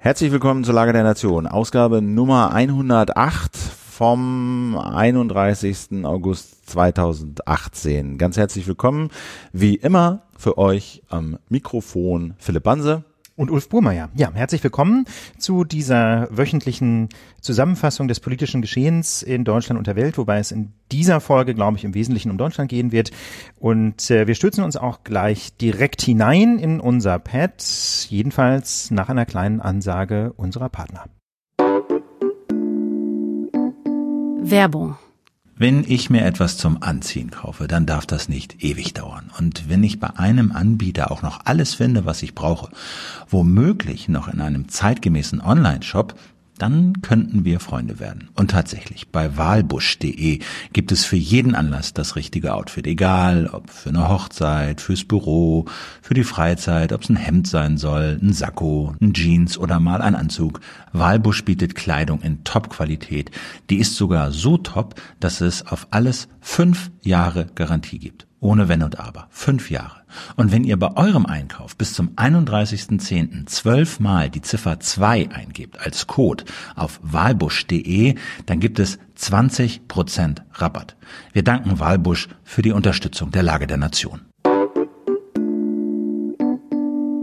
Herzlich willkommen zur Lage der Nation, Ausgabe Nummer 108 vom 31. August 2018. Ganz herzlich willkommen, wie immer für euch am Mikrofon Philipp Banse und Ulf Burmeier. Ja, herzlich willkommen zu dieser wöchentlichen Zusammenfassung des politischen Geschehens in Deutschland und der Welt, wobei es in dieser Folge, glaube ich, im Wesentlichen um Deutschland gehen wird. Und äh, wir stürzen uns auch gleich direkt hinein in unser Pad, jedenfalls nach einer kleinen Ansage unserer Partner. Werbung wenn ich mir etwas zum Anziehen kaufe, dann darf das nicht ewig dauern. Und wenn ich bei einem Anbieter auch noch alles finde, was ich brauche, womöglich noch in einem zeitgemäßen Online-Shop, dann könnten wir Freunde werden. Und tatsächlich, bei wahlbusch.de gibt es für jeden Anlass das richtige Outfit. Egal, ob für eine Hochzeit, fürs Büro, für die Freizeit, ob es ein Hemd sein soll, ein Sakko, ein Jeans oder mal ein Anzug. Wahlbusch bietet Kleidung in Top-Qualität. Die ist sogar so top, dass es auf alles fünf Jahre Garantie gibt. Ohne Wenn und Aber. Fünf Jahre. Und wenn ihr bei eurem Einkauf bis zum 31.10. zwölfmal die Ziffer 2 eingebt als Code auf wahlbusch.de, dann gibt es 20% Rabatt. Wir danken Wahlbusch für die Unterstützung der Lage der Nation.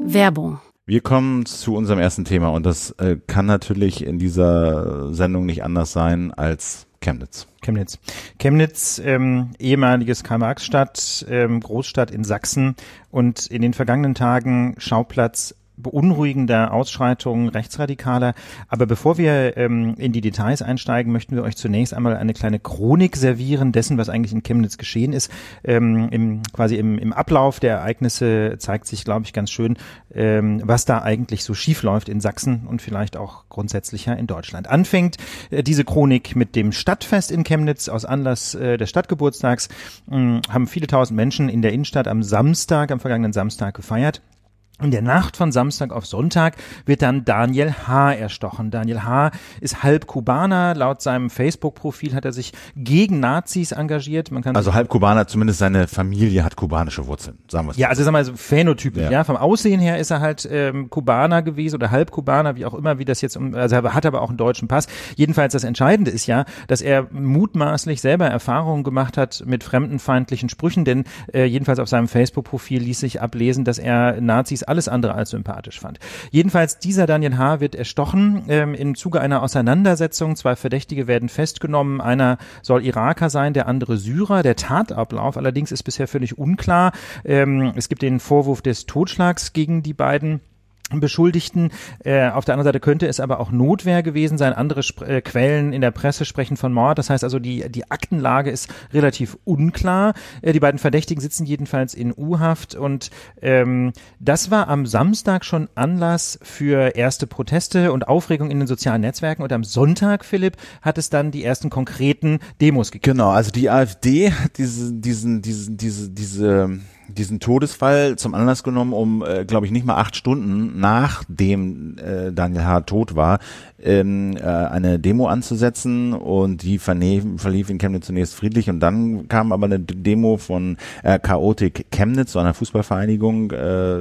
Werbung wir kommen zu unserem ersten Thema und das äh, kann natürlich in dieser Sendung nicht anders sein als Chemnitz. Chemnitz. Chemnitz, ähm, ehemaliges Karl-Marx-Stadt, ähm, Großstadt in Sachsen und in den vergangenen Tagen Schauplatz beunruhigender Ausschreitungen Rechtsradikaler. Aber bevor wir ähm, in die Details einsteigen, möchten wir euch zunächst einmal eine kleine Chronik servieren dessen, was eigentlich in Chemnitz geschehen ist. Ähm, im, quasi im, im Ablauf der Ereignisse zeigt sich, glaube ich, ganz schön, ähm, was da eigentlich so schief läuft in Sachsen und vielleicht auch grundsätzlicher in Deutschland. Anfängt äh, diese Chronik mit dem Stadtfest in Chemnitz aus Anlass äh, des Stadtgeburtstags. Äh, haben viele tausend Menschen in der Innenstadt am Samstag, am vergangenen Samstag gefeiert. In der Nacht von Samstag auf Sonntag wird dann Daniel H. erstochen. Daniel H. ist halb Kubaner. Laut seinem Facebook-Profil hat er sich gegen Nazis engagiert. Man kann also halb Kubaner, zumindest seine Familie hat kubanische Wurzeln, sagen wir es Ja, also sagen wir mal so phänotypisch. Ja. ja. vom Aussehen her ist er halt ähm, Kubaner gewesen oder halb Kubaner, wie auch immer, wie das jetzt, also er hat aber auch einen deutschen Pass. Jedenfalls das Entscheidende ist ja, dass er mutmaßlich selber Erfahrungen gemacht hat mit fremdenfeindlichen Sprüchen, denn äh, jedenfalls auf seinem Facebook-Profil ließ sich ablesen, dass er Nazis alles andere als sympathisch fand. Jedenfalls dieser Daniel H. wird erstochen ähm, im Zuge einer Auseinandersetzung. Zwei Verdächtige werden festgenommen. Einer soll Iraker sein, der andere Syrer. Der Tatablauf allerdings ist bisher völlig unklar. Ähm, es gibt den Vorwurf des Totschlags gegen die beiden. Beschuldigten. Äh, auf der anderen Seite könnte es aber auch Notwehr gewesen sein. Andere Sp äh, Quellen in der Presse sprechen von Mord. Das heißt also, die, die Aktenlage ist relativ unklar. Äh, die beiden Verdächtigen sitzen jedenfalls in U-Haft und ähm, das war am Samstag schon Anlass für erste Proteste und Aufregung in den sozialen Netzwerken und am Sonntag, Philipp, hat es dann die ersten konkreten Demos gegeben. Genau, also die AfD diese, diesen, diesen, diese, diese diesen Todesfall zum Anlass genommen, um, äh, glaube ich, nicht mal acht Stunden nachdem äh, Daniel H. tot war, ähm, äh, eine Demo anzusetzen und die verlief in Chemnitz zunächst friedlich und dann kam aber eine Demo von äh, Chaotik Chemnitz, so einer Fußballvereinigung, äh,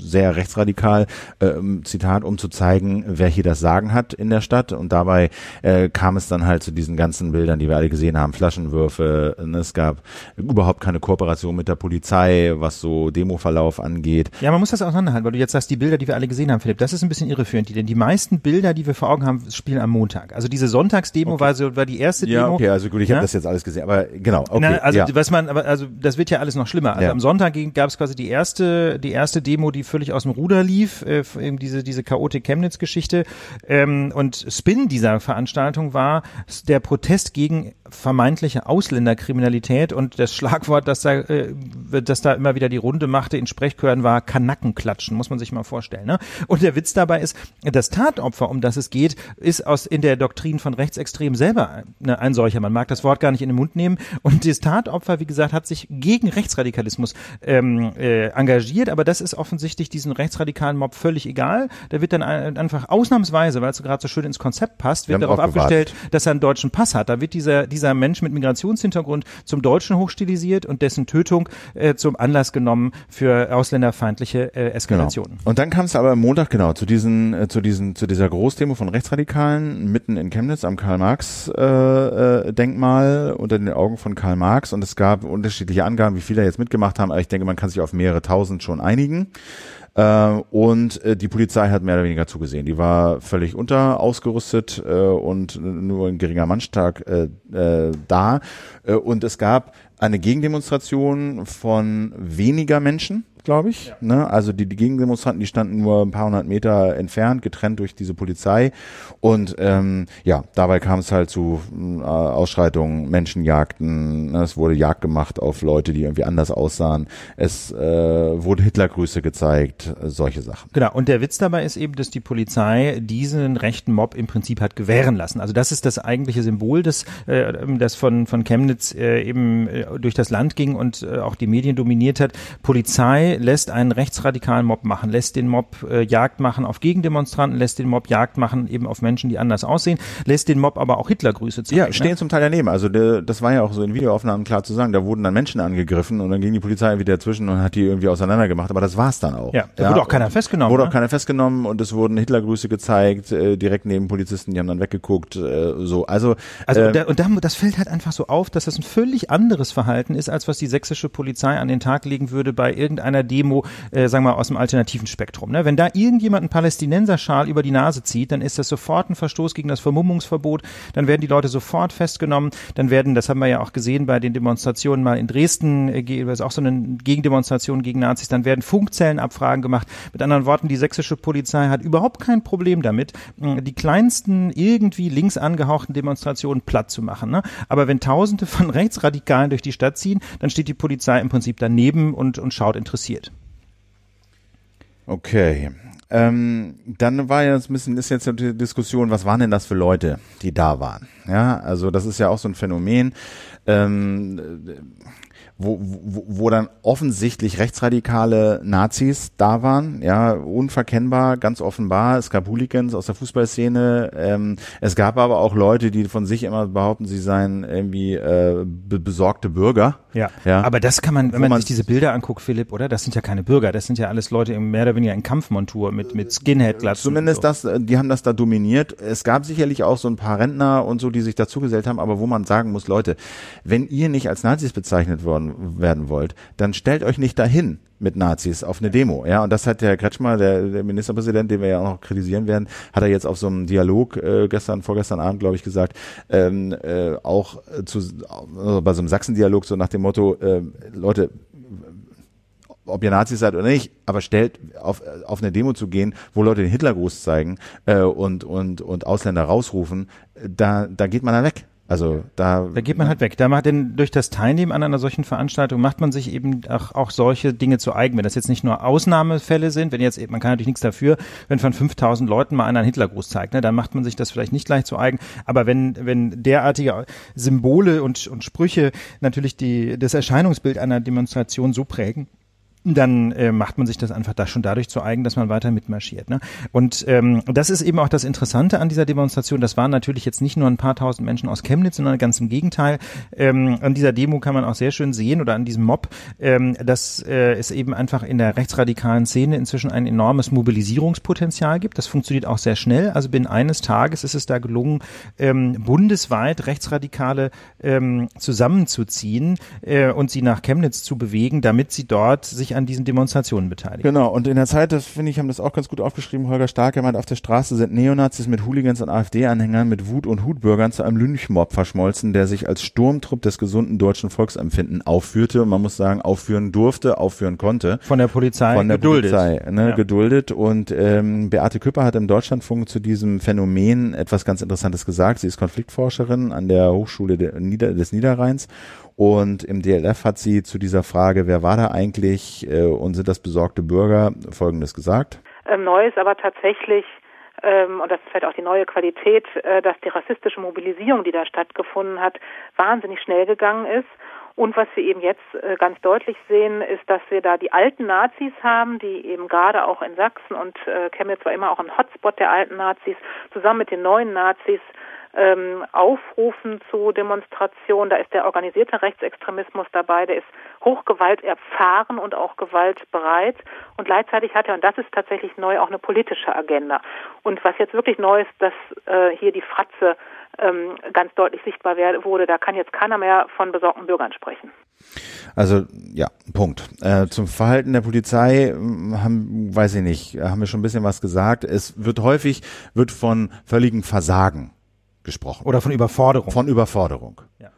sehr rechtsradikal, äh, Zitat, um zu zeigen, wer hier das Sagen hat in der Stadt. Und dabei äh, kam es dann halt zu diesen ganzen Bildern, die wir alle gesehen haben, Flaschenwürfe, ne, es gab überhaupt keine Kooperation mit der Polizei, was so Demoverlauf angeht. Ja, man muss das auseinanderhalten, weil du jetzt sagst, die Bilder, die wir alle gesehen haben, Philipp, das ist ein bisschen irreführend, denn die meisten Bilder, die wir vor Augen haben, spielen am Montag. Also diese Sonntagsdemo okay. war so war die erste ja, Demo. okay, also gut, ich ja? habe das jetzt alles gesehen, aber genau, okay. Na, also ja. was man, aber also das wird ja alles noch schlimmer. Also ja. am Sonntag gab es quasi die erste, die erste Demo, die völlig aus dem Ruder lief, äh, diese diese Chaotik Chemnitz Geschichte. Ähm, und Spin dieser Veranstaltung war der Protest gegen vermeintliche Ausländerkriminalität und das Schlagwort, das da, äh, das da immer wieder die Runde machte in Sprechchören war Kanackenklatschen, muss man sich mal vorstellen. Ne? Und der Witz dabei ist, das Tatopfer, um das es geht, ist aus in der Doktrin von Rechtsextremen selber ne, ein solcher. Man mag das Wort gar nicht in den Mund nehmen. Und das Tatopfer, wie gesagt, hat sich gegen Rechtsradikalismus ähm, äh, engagiert, aber das ist offensichtlich diesen rechtsradikalen Mob völlig egal. Da wird dann einfach ausnahmsweise, weil es gerade so schön ins Konzept passt, wird darauf abgestellt, dass er einen deutschen Pass hat. Da wird dieser dieser dieser Mensch mit Migrationshintergrund zum Deutschen hochstilisiert und dessen Tötung äh, zum Anlass genommen für ausländerfeindliche äh, Eskalationen. Genau. Und dann kam es aber am Montag genau zu diesen, äh, zu diesen, zu dieser Großdemo von Rechtsradikalen mitten in Chemnitz am Karl-Marx-Denkmal äh, unter den Augen von Karl Marx und es gab unterschiedliche Angaben, wie viele da jetzt mitgemacht haben, aber ich denke, man kann sich auf mehrere tausend schon einigen. Äh, und äh, die Polizei hat mehr oder weniger zugesehen. Die war völlig unter ausgerüstet äh, und nur ein geringer Mannstark äh, äh, da. Äh, und es gab eine Gegendemonstration von weniger Menschen glaube ich. Ja. Ne? Also die, die Gegendemonstranten, die standen nur ein paar hundert Meter entfernt, getrennt durch diese Polizei. Und ähm, ja, dabei kam es halt zu äh, Ausschreitungen, Menschenjagden. Ne? Es wurde Jagd gemacht auf Leute, die irgendwie anders aussahen. Es äh, wurde Hitlergrüße gezeigt, äh, solche Sachen. Genau. Und der Witz dabei ist eben, dass die Polizei diesen rechten Mob im Prinzip hat gewähren lassen. Also das ist das eigentliche Symbol, das, äh, das von, von Chemnitz äh, eben äh, durch das Land ging und äh, auch die Medien dominiert hat. Polizei lässt einen rechtsradikalen Mob machen, lässt den Mob äh, Jagd machen auf Gegendemonstranten, lässt den Mob Jagd machen eben auf Menschen, die anders aussehen, lässt den Mob aber auch Hitlergrüße zeigen. Ja, stehen ne? zum Teil daneben. Also der, das war ja auch so in Videoaufnahmen klar zu sagen. Da wurden dann Menschen angegriffen und dann ging die Polizei wieder dazwischen und hat die irgendwie auseinandergemacht. Aber das war's dann auch. Ja, da ja, wurde auch keiner festgenommen. Wurde ne? auch keiner festgenommen und es wurden Hitlergrüße gezeigt, äh, direkt neben Polizisten, die haben dann weggeguckt. Äh, so, also also äh, da, und da, das fällt halt einfach so auf, dass das ein völlig anderes Verhalten ist, als was die sächsische Polizei an den Tag legen würde bei irgendeiner Demo, äh, äh, sagen wir mal, aus dem alternativen Spektrum. Ne? Wenn da irgendjemand einen Palästinenserschal über die Nase zieht, dann ist das sofort ein Verstoß gegen das Vermummungsverbot, dann werden die Leute sofort festgenommen, dann werden, das haben wir ja auch gesehen bei den Demonstrationen mal in Dresden, äh, ist auch so eine Gegendemonstration gegen Nazis, dann werden Funkzellenabfragen gemacht. Mit anderen Worten, die sächsische Polizei hat überhaupt kein Problem damit, die kleinsten irgendwie links angehauchten Demonstrationen platt zu machen. Ne? Aber wenn Tausende von Rechtsradikalen durch die Stadt ziehen, dann steht die Polizei im Prinzip daneben und, und schaut interessiert. Okay. Ähm, dann war ja ein bisschen, ist jetzt die Diskussion, was waren denn das für Leute, die da waren? Ja, also das ist ja auch so ein Phänomen. Ähm, wo, wo, wo dann offensichtlich rechtsradikale Nazis da waren, ja, unverkennbar, ganz offenbar. Es gab Hooligans aus der Fußballszene. Ähm, es gab aber auch Leute, die von sich immer behaupten, sie seien irgendwie äh, be besorgte Bürger. Ja. ja, aber das kann man, wenn man, man, sich diese Bilder anguckt, Philipp, oder? Das sind ja keine Bürger, das sind ja alles Leute mehr oder weniger in Kampfmontur mit mit Skinhead-Glatzen. Zumindest so. das, äh, die haben das da dominiert. Es gab sicherlich auch so ein paar Rentner und so, die sich dazugesellt haben, aber wo man sagen muss, Leute, wenn ihr nicht als Nazis bezeichnet worden werden wollt, dann stellt euch nicht dahin mit Nazis auf eine Demo. Ja, und das hat der Kretschmer, der, der Ministerpräsident, den wir ja auch noch kritisieren werden, hat er jetzt auf so einem Dialog äh, gestern, vorgestern Abend, glaube ich, gesagt, ähm, äh, auch zu, also bei so einem Sachsen-Dialog so nach dem Motto, äh, Leute, ob ihr Nazis seid oder nicht, aber stellt auf, auf eine Demo zu gehen, wo Leute den Hitlergruß zeigen äh, und, und, und Ausländer rausrufen, da, da geht man dann weg. Also da, da geht man halt weg. Da macht denn durch das Teilnehmen an einer solchen Veranstaltung macht man sich eben auch, auch solche Dinge zu eigen. Wenn das jetzt nicht nur Ausnahmefälle sind, wenn jetzt man kann natürlich nichts dafür, wenn von 5000 Leuten mal einer einen Hitlergruß zeigt, ne, dann macht man sich das vielleicht nicht gleich zu eigen. Aber wenn wenn derartige Symbole und und Sprüche natürlich die das Erscheinungsbild einer Demonstration so prägen, dann äh, macht man sich das einfach da schon dadurch zu eigen, dass man weiter mitmarschiert. Ne? Und ähm, das ist eben auch das Interessante an dieser Demonstration. Das waren natürlich jetzt nicht nur ein paar tausend Menschen aus Chemnitz, sondern ganz im Gegenteil. Ähm, an dieser Demo kann man auch sehr schön sehen oder an diesem Mob, ähm, dass äh, es eben einfach in der rechtsradikalen Szene inzwischen ein enormes Mobilisierungspotenzial gibt. Das funktioniert auch sehr schnell. Also binnen eines Tages ist es da gelungen, ähm, bundesweit Rechtsradikale ähm, zusammenzuziehen äh, und sie nach Chemnitz zu bewegen, damit sie dort sich an diesen Demonstrationen beteiligen. Genau, und in der Zeit, das finde ich, haben das auch ganz gut aufgeschrieben, Holger Stark, er meint, auf der Straße sind Neonazis mit Hooligans und AfD-Anhängern mit Wut- und Hutbürgern zu einem Lynchmob verschmolzen, der sich als Sturmtrupp des gesunden deutschen Volksempfinden aufführte und man muss sagen, aufführen durfte, aufführen konnte. Von der Polizei Von der geduldet. Polizei, ne, ja. geduldet. Und ähm, Beate Küpper hat im Deutschlandfunk zu diesem Phänomen etwas ganz Interessantes gesagt. Sie ist Konfliktforscherin an der Hochschule des Niederrheins und im DLF hat sie zu dieser Frage, wer war da eigentlich äh, und sind das besorgte Bürger, Folgendes gesagt. Ähm, neu ist aber tatsächlich, ähm, und das ist vielleicht auch die neue Qualität, äh, dass die rassistische Mobilisierung, die da stattgefunden hat, wahnsinnig schnell gegangen ist. Und was wir eben jetzt äh, ganz deutlich sehen, ist, dass wir da die alten Nazis haben, die eben gerade auch in Sachsen und äh, Chemnitz war immer auch ein Hotspot der alten Nazis, zusammen mit den neuen Nazis ähm, aufrufen zu Demonstrationen. Da ist der organisierte Rechtsextremismus dabei, der ist Hochgewalt erfahren und auch gewaltbereit. Und gleichzeitig hat er, und das ist tatsächlich neu, auch eine politische Agenda. Und was jetzt wirklich neu ist, dass äh, hier die Fratze ähm, ganz deutlich sichtbar wurde, da kann jetzt keiner mehr von besorgten Bürgern sprechen. Also ja, Punkt. Äh, zum Verhalten der Polizei hm, haben, weiß ich nicht, haben wir schon ein bisschen was gesagt. Es wird häufig wird von völligem Versagen gesprochen. Oder von Überforderung. Von Überforderung. Ja.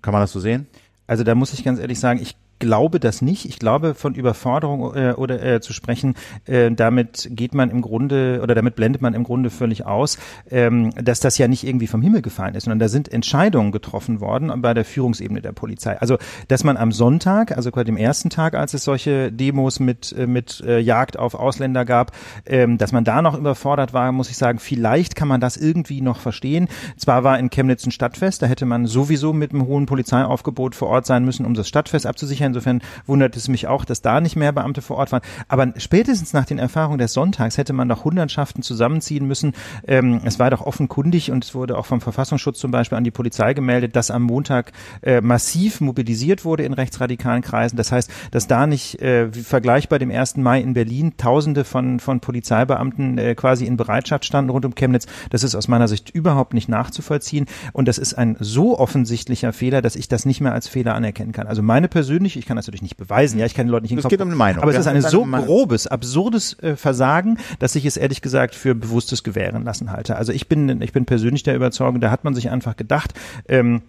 Kann man das so sehen? Also da muss ich ganz ehrlich sagen, ich glaube das nicht. Ich glaube, von Überforderung äh, oder äh, zu sprechen, äh, damit geht man im Grunde oder damit blendet man im Grunde völlig aus, ähm, dass das ja nicht irgendwie vom Himmel gefallen ist, sondern da sind Entscheidungen getroffen worden bei der Führungsebene der Polizei. Also, dass man am Sonntag, also quasi dem ersten Tag, als es solche Demos mit äh, mit äh, Jagd auf Ausländer gab, ähm, dass man da noch überfordert war, muss ich sagen, vielleicht kann man das irgendwie noch verstehen. Zwar war in Chemnitz ein Stadtfest, da hätte man sowieso mit einem hohen Polizeiaufgebot vor Ort sein müssen, um das Stadtfest abzusichern Insofern wundert es mich auch, dass da nicht mehr Beamte vor Ort waren. Aber spätestens nach den Erfahrungen des Sonntags hätte man doch Hundertschaften zusammenziehen müssen. Ähm, es war doch offenkundig und es wurde auch vom Verfassungsschutz zum Beispiel an die Polizei gemeldet, dass am Montag äh, massiv mobilisiert wurde in rechtsradikalen Kreisen. Das heißt, dass da nicht äh, vergleichbar dem 1. Mai in Berlin Tausende von, von Polizeibeamten äh, quasi in Bereitschaft standen rund um Chemnitz. Das ist aus meiner Sicht überhaupt nicht nachzuvollziehen. Und das ist ein so offensichtlicher Fehler, dass ich das nicht mehr als Fehler anerkennen kann. Also meine persönliche ich kann das natürlich nicht beweisen, ja, ich kann den Leuten nicht in den Kopf, geht um eine Meinung. Aber es ist ein so grobes, absurdes äh, Versagen, dass ich es ehrlich gesagt für bewusstes Gewähren lassen halte. Also ich bin, ich bin persönlich der Überzeugung, da hat man sich einfach gedacht, ähm,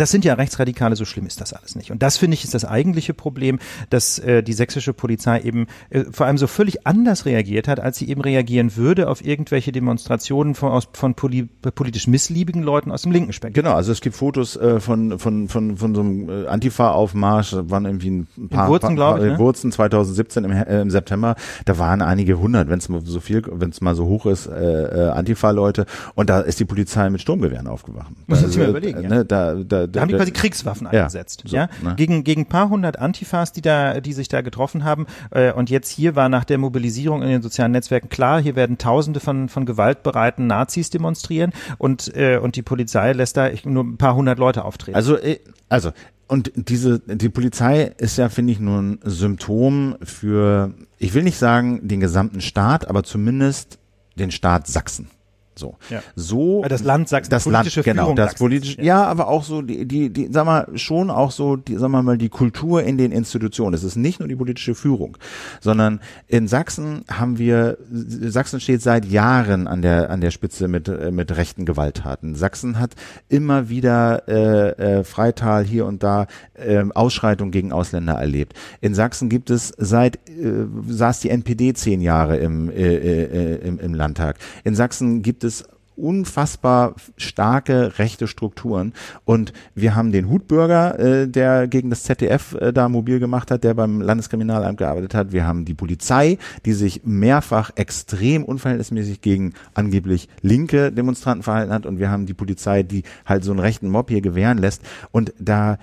das sind ja Rechtsradikale, so schlimm ist das alles nicht. Und das finde ich ist das eigentliche Problem, dass äh, die sächsische Polizei eben äh, vor allem so völlig anders reagiert hat, als sie eben reagieren würde auf irgendwelche Demonstrationen von, aus, von poli politisch missliebigen Leuten aus dem linken Spektrum. Genau, also es gibt Fotos äh, von, von, von, von so einem äh, Antifa-Aufmarsch, waren irgendwie ein paar, In Wurzen, paar, ich, ne? Wurzen 2017 im, äh, im September, da waren einige hundert, wenn es mal so viel, wenn es mal so hoch ist, äh, äh, Antifa-Leute und da ist die Polizei mit Sturmgewehren aufgewacht. Muss man sich mal überlegen, äh, ne, da, da da, haben die quasi Kriegswaffen ja, eingesetzt, so, ja, ne? gegen gegen paar hundert Antifas, die da, die sich da getroffen haben. Äh, und jetzt hier war nach der Mobilisierung in den sozialen Netzwerken klar, hier werden Tausende von von gewaltbereiten Nazis demonstrieren und äh, und die Polizei lässt da nur ein paar hundert Leute auftreten. Also äh, also und diese die Polizei ist ja finde ich nur ein Symptom für ich will nicht sagen den gesamten Staat, aber zumindest den Staat Sachsen. So, ja. so das Land Sachsen, das Land, genau, das politische, ja. ja. aber auch so die, die, die, sag mal schon auch so, die, sag mal mal die Kultur in den Institutionen. Es ist nicht nur die politische Führung, sondern in Sachsen haben wir, Sachsen steht seit Jahren an der an der Spitze mit mit rechten Gewalttaten. Sachsen hat immer wieder äh, äh, Freital hier und da äh, Ausschreitungen gegen Ausländer erlebt. In Sachsen gibt es seit äh, saß die NPD zehn Jahre im, äh, äh, im im Landtag. In Sachsen gibt gibt es unfassbar starke rechte Strukturen. Und wir haben den Hutbürger, äh, der gegen das ZDF äh, da mobil gemacht hat, der beim Landeskriminalamt gearbeitet hat. Wir haben die Polizei, die sich mehrfach extrem unverhältnismäßig gegen angeblich linke Demonstranten verhalten hat. Und wir haben die Polizei, die halt so einen rechten Mob hier gewähren lässt. Und da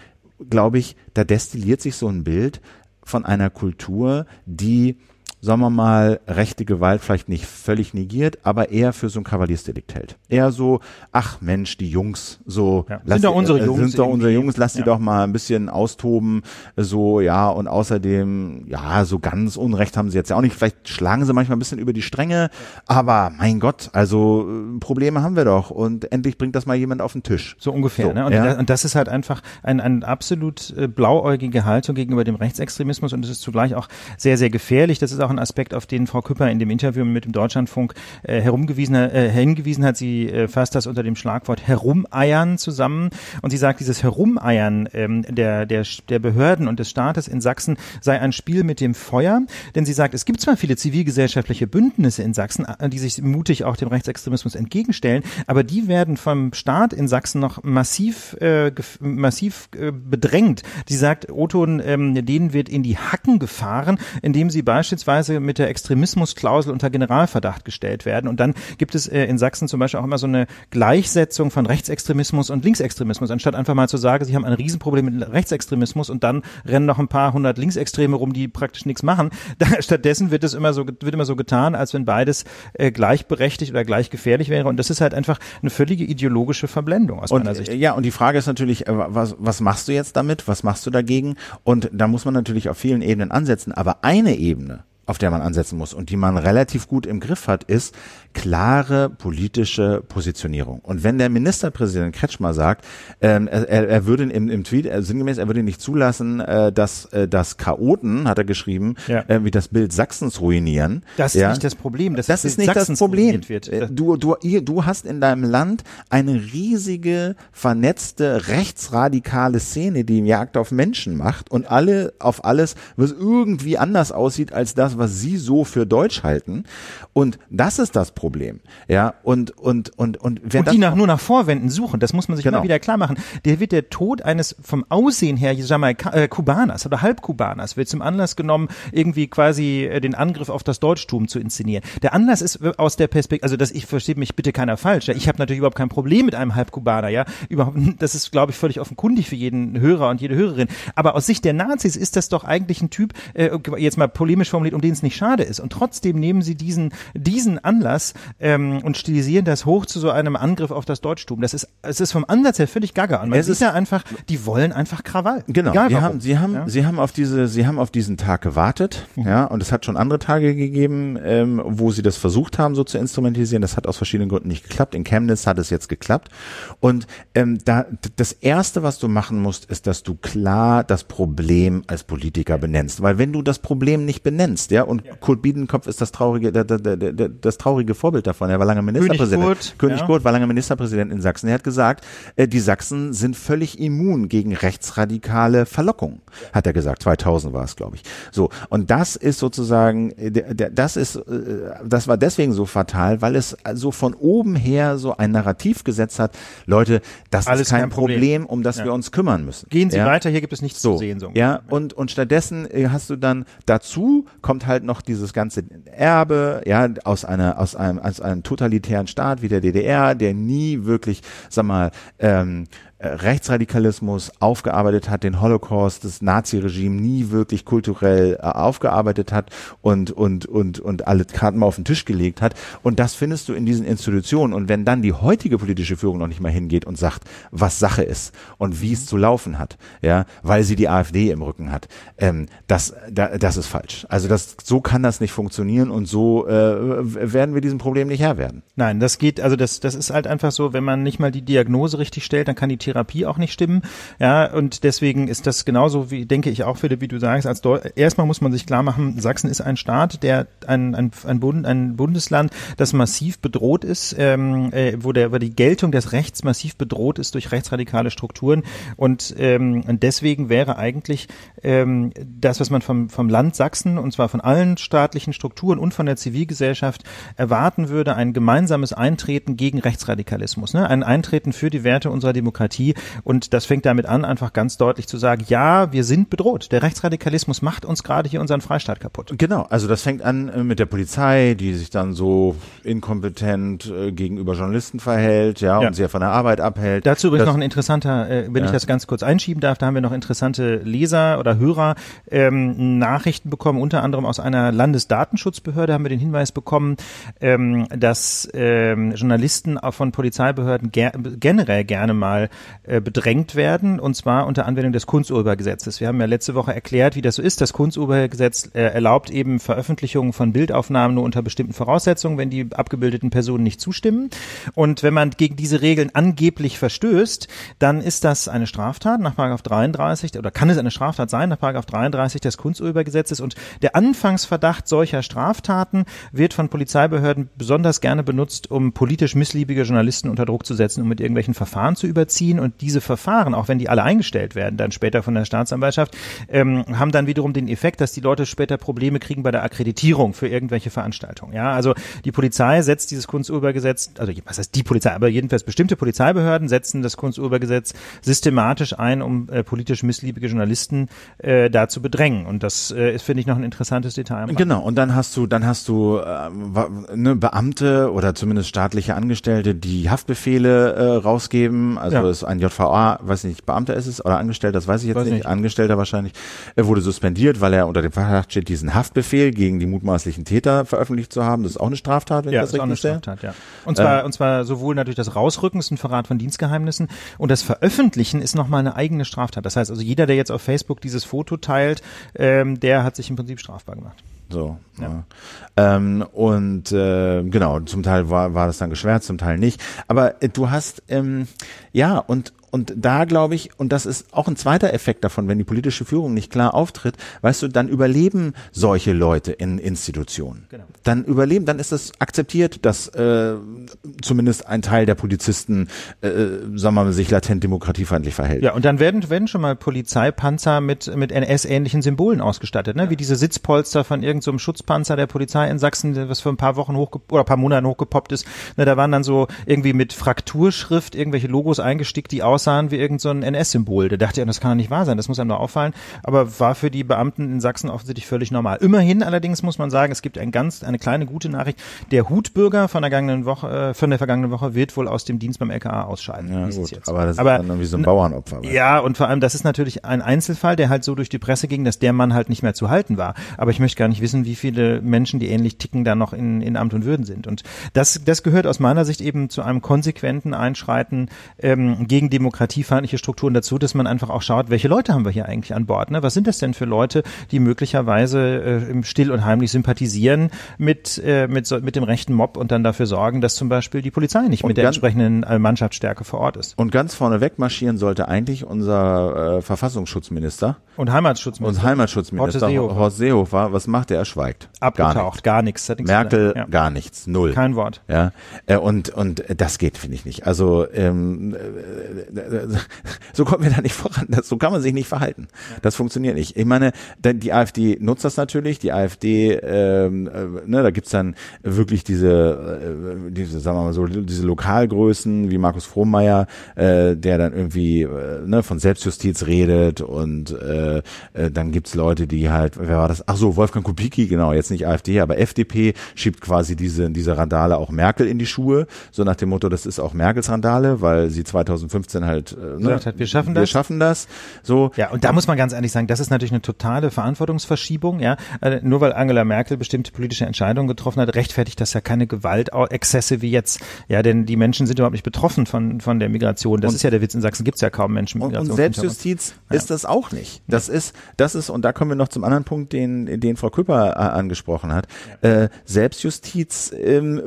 glaube ich, da destilliert sich so ein Bild von einer Kultur, die sagen wir mal, rechte Gewalt vielleicht nicht völlig negiert, aber eher für so ein Kavaliersdelikt hält. Eher so, ach Mensch, die Jungs, so ja. sind doch unsere äh, Jungs, sind doch unsere Jungs, lass ja. die doch mal ein bisschen austoben, so ja und außerdem ja so ganz Unrecht haben sie jetzt ja auch nicht. Vielleicht schlagen sie manchmal ein bisschen über die Stränge, aber mein Gott, also äh, Probleme haben wir doch und endlich bringt das mal jemand auf den Tisch. So ungefähr. So, ne? und, ja. das, und das ist halt einfach ein, ein absolut äh, blauäugige Haltung gegenüber dem Rechtsextremismus und es ist zugleich auch sehr sehr gefährlich. Das ist auch auch ein Aspekt, auf den Frau Küpper in dem Interview mit dem Deutschlandfunk äh, herumgewiesen, äh, hingewiesen hat. Sie äh, fasst das unter dem Schlagwort Herumeiern zusammen und sie sagt, dieses Herumeiern ähm, der, der, der Behörden und des Staates in Sachsen sei ein Spiel mit dem Feuer, denn sie sagt, es gibt zwar viele zivilgesellschaftliche Bündnisse in Sachsen, äh, die sich mutig auch dem Rechtsextremismus entgegenstellen, aber die werden vom Staat in Sachsen noch massiv, äh, massiv äh, bedrängt. Sie sagt, Oton, ähm, denen wird in die Hacken gefahren, indem sie beispielsweise möglicherweise mit der Extremismusklausel unter Generalverdacht gestellt werden. Und dann gibt es äh, in Sachsen zum Beispiel auch immer so eine Gleichsetzung von Rechtsextremismus und Linksextremismus, anstatt einfach mal zu sagen, sie haben ein Riesenproblem mit Rechtsextremismus und dann rennen noch ein paar hundert Linksextreme rum, die praktisch nichts machen. Da, stattdessen wird es immer so wird immer so getan, als wenn beides äh, gleichberechtigt oder gleich gefährlich wäre. Und das ist halt einfach eine völlige ideologische Verblendung aus und, meiner Sicht. Ja, und die Frage ist natürlich, äh, was, was machst du jetzt damit? Was machst du dagegen? Und da muss man natürlich auf vielen Ebenen ansetzen. Aber eine Ebene, auf der man ansetzen muss und die man relativ gut im Griff hat, ist klare politische Positionierung. Und wenn der Ministerpräsident Kretschmer sagt, ähm, er, er würde im, im Tweet äh, sinngemäß, er würde nicht zulassen, äh, dass, äh, dass Chaoten, hat er geschrieben, Ja. äh, wie das Bild Sachsens ruinieren. Das ist ja, nicht das Problem. das Bild ist nicht Sachsens das Problem. Äh, Du, du, ihr, du hast in deinem Land eine riesige, vernetzte, rechtsradikale Szene, die Jagd auf Menschen macht und alle auf alles, was irgendwie anders aussieht als das, was sie so für deutsch halten. Und das ist das Problem. Ja, und, und, und, und wenn und die nach, nur nach Vorwänden suchen, das muss man sich Genau. immer wieder klar machen. Der wird der Tod eines vom Aussehen her Jamaika äh, Kubaners oder Halbkubaners wird zum Anlass genommen, irgendwie quasi äh, den Angriff auf das Deutschtum zu inszenieren. Der Anlass ist äh, aus der Perspektive, also das ich verstehe mich bitte keiner falsch. Ja? Ich habe natürlich überhaupt kein Problem mit einem Halbkubaner, ja, überhaupt. Das ist, glaube ich, völlig offenkundig für jeden Hörer und jede Hörerin. Aber aus Sicht der Nazis ist das doch eigentlich ein Typ, äh, jetzt mal polemisch formuliert, um den es nicht schade ist. Und trotzdem nehmen sie diesen diesen Anlass ähm, und stilisieren das hoch zu so einem Angriff auf das Deutschtum. Das ist es ist vom Ansatz her völlig gaga. Und man Es sieht ist- ja einfach, die wollen einfach Krawall. Genau, Egal warum. haben, sie haben, Ja. sie haben auf diese, sie haben auf diesen Tag gewartet, Mhm. ja, und es hat schon andere Tage gegeben, ähm, wo sie das versucht haben, so zu instrumentalisieren. Das hat aus verschiedenen Gründen nicht geklappt. In Chemnitz hat es jetzt geklappt. Und ähm, da, das erste, was du machen musst, ist, dass du klar das Problem als Politiker benennst, weil wenn du das Problem nicht benennst, ja, und Kurt Biedenkopf ist das traurige, da, da, da, da, das traurige Vorbild davon. Er war lange Ministerpräsident. Kurt, König ja. Kurt war lange Ministerpräsident in Sachsen. Er hat gesagt, äh, die Sachsen sind völlig immun gegen rechtsradikale Verlockungen, hat er gesagt. 2000 war es, glaube ich. So und das ist sozusagen, äh, das ist, äh, das war deswegen so fatal, weil es so von oben her so ein Narrativ gesetzt hat. Leute, das Alles ist kein, kein Problem. Problem, um das Ja. wir uns kümmern müssen. Gehen Sie ja? weiter, hier gibt es nichts So, zu sehen. So. ja, und, und stattdessen äh, hast du dann dazu kommt halt noch dieses ganze Erbe, ja, aus einer, aus einem, aus einem totalitären Staat wie der DDR, der nie wirklich, sag mal, ähm, äh, Rechtsradikalismus aufgearbeitet hat, den Holocaust, das Nazi-Regime nie wirklich kulturell äh, aufgearbeitet hat und, und, und, und alle Karten mal auf den Tisch gelegt hat. Und das findest du in diesen Institutionen. Und wenn dann die heutige politische Führung noch nicht mal hingeht und sagt, was Sache ist und wie es zu laufen hat, ja, weil sie die AfD im Rücken hat, ähm, das, da, das ist falsch. Also das, so kann das nicht funktionieren und so äh, werden wir diesem Problem nicht Herr werden. Nein, das geht, also das, das ist halt einfach so, wenn man nicht mal die Diagnose richtig stellt, dann kann die Therapie auch nicht stimmen. Ja, und deswegen ist das genauso wie, denke ich auch, Philipp, wie du sagst, als Deu erstmal muss man sich klar machen, Sachsen ist ein Staat, der ein, ein, ein, Bund, ein Bundesland, das massiv bedroht ist, ähm, äh, wo der, wo die Geltung des Rechts massiv bedroht ist durch rechtsradikale Strukturen. Und, ähm, und deswegen wäre eigentlich ähm, das, was man vom, vom Land Sachsen, und zwar von allen staatlichen Strukturen und von der Zivilgesellschaft erwarten würde, ein gemeinsames Eintreten gegen Rechtsradikalismus, ne? ein Eintreten für die Werte unserer Demokratie. Und das fängt damit an, einfach ganz deutlich zu sagen, ja, wir sind bedroht. Der Rechtsradikalismus macht uns gerade hier unseren Freistaat kaputt. Genau, also das fängt an äh, mit der Polizei, die sich dann so inkompetent äh, gegenüber Journalisten verhält, ja, Ja. und sehr von der Arbeit abhält. Dazu übrigens Das- noch ein interessanter, äh, wenn ich Ja. das ganz kurz einschieben darf, da haben wir noch interessante Leser oder Hörer ähm, Nachrichten bekommen, unter anderem aus einer Landesdatenschutzbehörde haben wir den Hinweis bekommen, ähm, dass ähm, Journalisten von Polizeibehörden ger generell gerne mal äh, bedrängt werden, und zwar unter Anwendung des Kunsturhebergesetzes. Wir haben ja letzte Woche erklärt, wie das so ist. Das Kunsturhebergesetz äh, erlaubt eben Veröffentlichungen von Bildaufnahmen nur unter bestimmten Voraussetzungen, wenn die abgebildeten Personen nicht zustimmen. Und wenn man gegen diese Regeln angeblich verstößt, dann ist das eine Straftat nach Paragraph 33 oder kann es eine Straftat sein nach Paragraph 33 des Kunsturhebergesetzes. Und der Anfangsverdacht solcher Straftaten wird von Polizeibehörden besonders gerne benutzt, um politisch missliebige Journalisten unter Druck zu setzen, um mit irgendwelchen Verfahren zu überziehen. Und diese Verfahren, auch wenn die alle eingestellt werden, dann später von der Staatsanwaltschaft, ähm, haben dann wiederum den Effekt, dass die Leute später Probleme kriegen bei der Akkreditierung für irgendwelche Veranstaltungen. Ja, also die Polizei setzt dieses Kunsturhebergesetz, also was heißt die Polizei, aber jedenfalls bestimmte Polizeibehörden setzen das Kunsturhebergesetz systematisch ein, um äh, politisch missliebige Journalisten äh, da zu bedrängen. Und das äh, ist, finde ich, noch ein interessantes Detail. Genau. Und dann hast du, dann hast du äh, ne, Beamte oder zumindest staatliche Angestellte, die Haftbefehle äh, rausgeben. Also ja. Ist ein JVA, weiß nicht, Beamter ist es oder Angestellter, das weiß ich jetzt weiß nicht. nicht. Angestellter wahrscheinlich, er wurde suspendiert, weil er unter dem Verdacht steht, diesen Haftbefehl gegen die mutmaßlichen Täter veröffentlicht zu haben. Das ist auch eine Straftat, wenn ja, ich das richtig sehe. Straftat, ja. Und zwar, ähm, und zwar sowohl natürlich das Rausrücken ist ein Verrat von Dienstgeheimnissen und das Veröffentlichen ist nochmal eine eigene Straftat. Das heißt also, jeder, der jetzt auf Facebook dieses Foto teilt, ähm, der hat sich im Prinzip strafbar gemacht. So. Ja. ja. Ähm, und äh, genau, zum Teil war, war das dann geschwärzt, zum Teil nicht. Aber äh, du hast, ähm, ja, und und da glaube ich, und das ist auch ein zweiter Effekt davon, wenn die politische Führung nicht klar auftritt, weißt du, dann überleben solche Leute in Institutionen. Genau. Dann überleben, dann ist es akzeptiert, dass äh, zumindest ein Teil der Polizisten, äh, sagen wir mal, sich latent demokratiefeindlich verhält. Ja, und dann werden, werden schon mal Polizeipanzer mit, mit NS-ähnlichen Symbolen ausgestattet, ne? Ja. wie diese Sitzpolster von irgendeinem so Schutzpanzer der Polizei in Sachsen, was vor ein paar Wochen hoch oder ein paar Monaten hochgepoppt ist. Ne, da waren dann so irgendwie mit Frakturschrift irgendwelche Logos eingestickt, die aus aussahen wie irgendein so NS-Symbol. Da dachte ich, das kann doch nicht wahr sein, das muss einem nur auffallen. Aber war für die Beamten in Sachsen offensichtlich völlig normal. Immerhin allerdings muss man sagen, es gibt ein ganz, eine kleine gute Nachricht. Der Hutbürger von der vergangenen Woche, äh, von der vergangenen Woche wird wohl aus dem Dienst beim LKA ausscheiden. Ja, gut, aber das aber, ist dann irgendwie so ein Bauernopfer. Ja, und vor allem, das ist natürlich ein Einzelfall, der halt so durch die Presse ging, dass der Mann halt nicht mehr zu halten war. Aber ich möchte gar nicht wissen, wie viele Menschen, die ähnlich ticken, da noch in, in Amt und Würden sind. Und das, das gehört aus meiner Sicht eben zu einem konsequenten Einschreiten ähm, gegen Demokratie demokratiefeindliche Strukturen dazu, dass man einfach auch schaut, welche Leute haben wir hier eigentlich an Bord? Ne? Was sind das denn für Leute, die möglicherweise äh, still und heimlich sympathisieren mit, äh, mit, so, mit dem rechten Mob und dann dafür sorgen, dass zum Beispiel die Polizei nicht und mit der entsprechenden äh, Mannschaftsstärke vor Ort ist? Und ganz vorne weg marschieren sollte eigentlich unser äh, Verfassungsschutzminister und Heimatschutzminister, und Heimatschutzminister Horst Seehofer. Horst Seehofer. Was macht er? Er schweigt. Abgetaucht, gar nichts. Gar nichts. Merkel ja. gar nichts, null. Kein Wort. Ja, äh, und und das geht finde ich nicht. Also ähm, so kommen wir da nicht voran. Das, so kann man sich nicht verhalten. Das funktioniert nicht. Ich meine, die AfD nutzt das natürlich. Die AfD, ähm, äh, ne, da gibt's dann wirklich diese, äh, diese, sagen wir mal so, diese Lokalgrößen wie Markus Frohmeier, äh, der dann irgendwie äh, ne, von Selbstjustiz redet und äh, äh, dann gibt's Leute, die halt, wer war das? Ach so, Wolfgang Kubicki, genau, jetzt nicht AfD, aber FDP schiebt quasi diese diese Randale auch Merkel in die Schuhe, so nach dem Motto, das ist auch Merkels Randale, weil sie 2015 halt äh, ne, hat, wir schaffen das. Wir schaffen das. So. Ja, und da muss man ganz ehrlich sagen, das ist natürlich eine totale Verantwortungsverschiebung. Ja, also nur weil Angela Merkel bestimmte politische Entscheidungen getroffen hat, rechtfertigt das ja keine Gewaltexzesse wie jetzt. Ja, denn die Menschen sind überhaupt nicht betroffen von von der Migration. Das und, ist ja der Witz. In Sachsen gibt's ja kaum Menschen mit Migration. Und, und Selbstjustiz ja. ist das auch nicht. Das ist, das ist, und da kommen wir noch zum anderen Punkt, den den Frau Küpper äh, angesprochen hat. Ja. Äh, Selbstjustiz, ähm,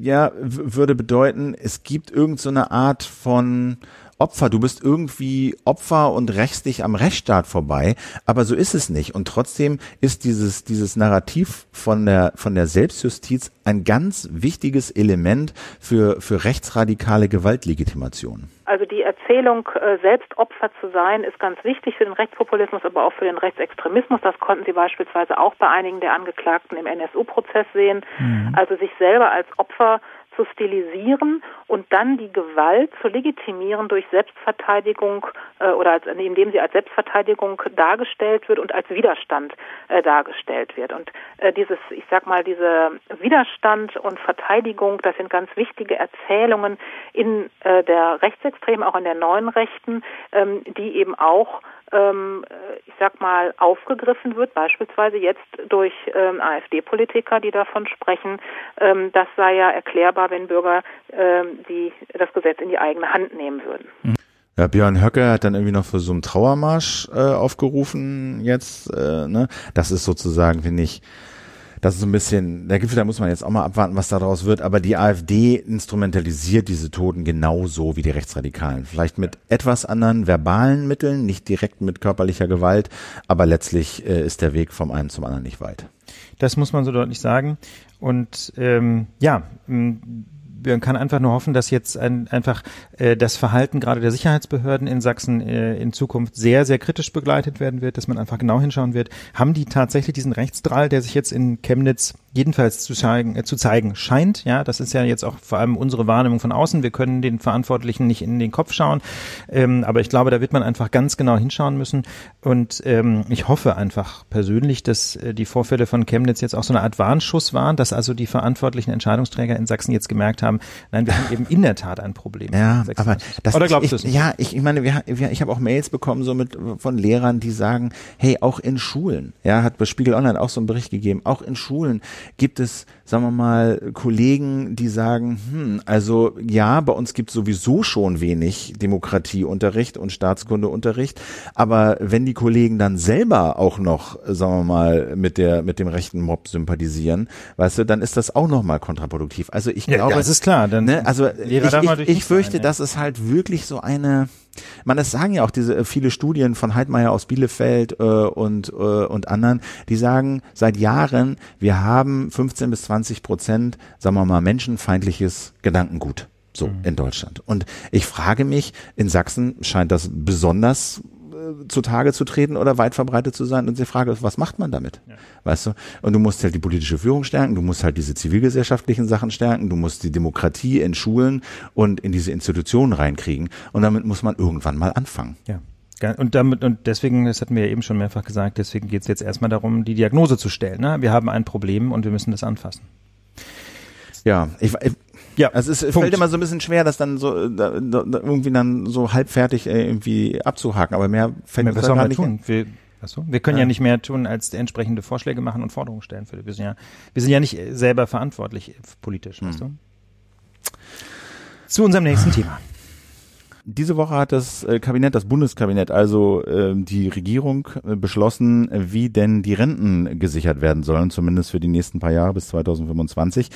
ja, würde bedeuten, es gibt irgendeine so Art von Opfer, du bist irgendwie Opfer und rächst dich am Rechtsstaat vorbei, aber so ist es nicht. Und trotzdem ist dieses, dieses Narrativ von der, von der Selbstjustiz ein ganz wichtiges Element für, für rechtsradikale Gewaltlegitimation. Also die Erzählung, äh, selbst Opfer zu sein, ist ganz wichtig für den Rechtspopulismus, aber auch für den Rechtsextremismus. Das konnten Sie beispielsweise auch bei einigen der Angeklagten im NSU-Prozess sehen. Mhm. Also sich selber als Opfer zu stilisieren und dann die Gewalt zu legitimieren durch Selbstverteidigung äh, oder als, indem sie als Selbstverteidigung dargestellt wird und als Widerstand äh, dargestellt wird. Und äh, dieses, ich sag mal, diese Widerstand und Verteidigung, das sind ganz wichtige Erzählungen in äh, der Rechtsextremen, auch in der neuen Rechten, ähm, die eben auch ähm, ich sag mal, aufgegriffen wird, beispielsweise jetzt durch ähm, AfD-Politiker, die davon sprechen, ähm, das sei ja erklärbar, wenn Bürger ähm, die, das Gesetz in die eigene Hand nehmen würden. Ja, Björn Höcke hat dann irgendwie noch für so einen Trauermarsch äh, aufgerufen jetzt. Äh, ne? Das ist sozusagen, finde ich, das ist so ein bisschen, der Gipfel, da muss man jetzt auch mal abwarten, was daraus wird, aber die AfD instrumentalisiert diese Toten genauso wie die Rechtsradikalen. Vielleicht mit etwas anderen verbalen Mitteln, nicht direkt mit körperlicher Gewalt, aber letztlich äh, ist der Weg vom einen zum anderen nicht weit. Das muss man so deutlich sagen. Und ähm, ja, man kann einfach nur hoffen, dass jetzt ein, einfach äh, das Verhalten gerade der Sicherheitsbehörden in Sachsen äh, in Zukunft sehr, sehr kritisch begleitet werden wird, dass man einfach genau hinschauen wird, haben die tatsächlich diesen Rechtsdrall, der sich jetzt in Chemnitz jedenfalls zu zeigen, äh, zu zeigen scheint. Ja, das ist ja jetzt auch vor allem unsere Wahrnehmung von außen. Wir können den Verantwortlichen nicht in den Kopf schauen, ähm, aber ich glaube, da wird man einfach ganz genau hinschauen müssen. Und ähm, ich hoffe einfach persönlich, dass äh, die Vorfälle von Chemnitz jetzt auch so eine Art Warnschuss waren, dass also die verantwortlichen Entscheidungsträger in Sachsen jetzt gemerkt haben, nein, wir haben eben in der Tat ein Problem. Ja, aber das, Oder glaubst du es? Ja, ich, ich meine, wir, wir, ich habe auch Mails bekommen so mit von Lehrern, die sagen, hey, auch in Schulen, ja, hat bei Spiegel Online auch so einen Bericht gegeben, auch in Schulen gibt es, sagen wir mal, Kollegen, die sagen, hm, also ja, bei uns gibt es sowieso schon wenig Demokratieunterricht und Staatskundeunterricht, aber wenn die Kollegen dann selber auch noch, sagen wir mal, mit der mit dem rechten Mob sympathisieren, weißt du, dann ist das auch noch mal kontraproduktiv. Also ich Ja, glaube, das ist klar. Dann ne, also Lehrer ich, ich, ich fürchte, sein, ja. das ist halt wirklich so eine man, das sagen ja auch diese äh, viele Studien von Heidmeier aus Bielefeld äh, und äh, und anderen, die sagen seit Jahren, wir haben 15 bis 20 Prozent, sagen wir mal, menschenfeindliches Gedankengut so Mhm. in Deutschland. Und ich frage mich, in Sachsen scheint das besonders zutage zu treten oder weit verbreitet zu sein. Und die Frage ist, was macht man damit? Weißt du? Und du musst halt die politische Führung stärken, du musst halt diese zivilgesellschaftlichen Sachen stärken, du musst die Demokratie in Schulen und in diese Institutionen reinkriegen. Und damit muss man irgendwann mal anfangen. Ja. Ja, Und damit, und deswegen, das hatten wir ja eben schon mehrfach gesagt, deswegen geht es jetzt erstmal darum, die Diagnose zu stellen. Ne? Wir haben ein Problem und wir müssen das anfassen. Ja, ich Ja, also es Punkt. fällt immer so ein bisschen schwer, das dann so äh, da, da, irgendwie dann so halbfertig äh, irgendwie abzuhaken, aber mehr fällt sollen gar nicht tun? Wir, achso, wir können ja. Ja. nicht mehr tun, als entsprechende Vorschläge machen und Forderungen stellen. Für, wir, sind ja, wir sind ja nicht äh, selber verantwortlich politisch. Weißt Hm. du? Zu unserem nächsten Thema. Diese Woche hat das äh, Kabinett, das Bundeskabinett, also ähm, die Regierung äh, beschlossen, wie denn die Renten gesichert werden sollen, zumindest für die nächsten paar Jahre bis 2025.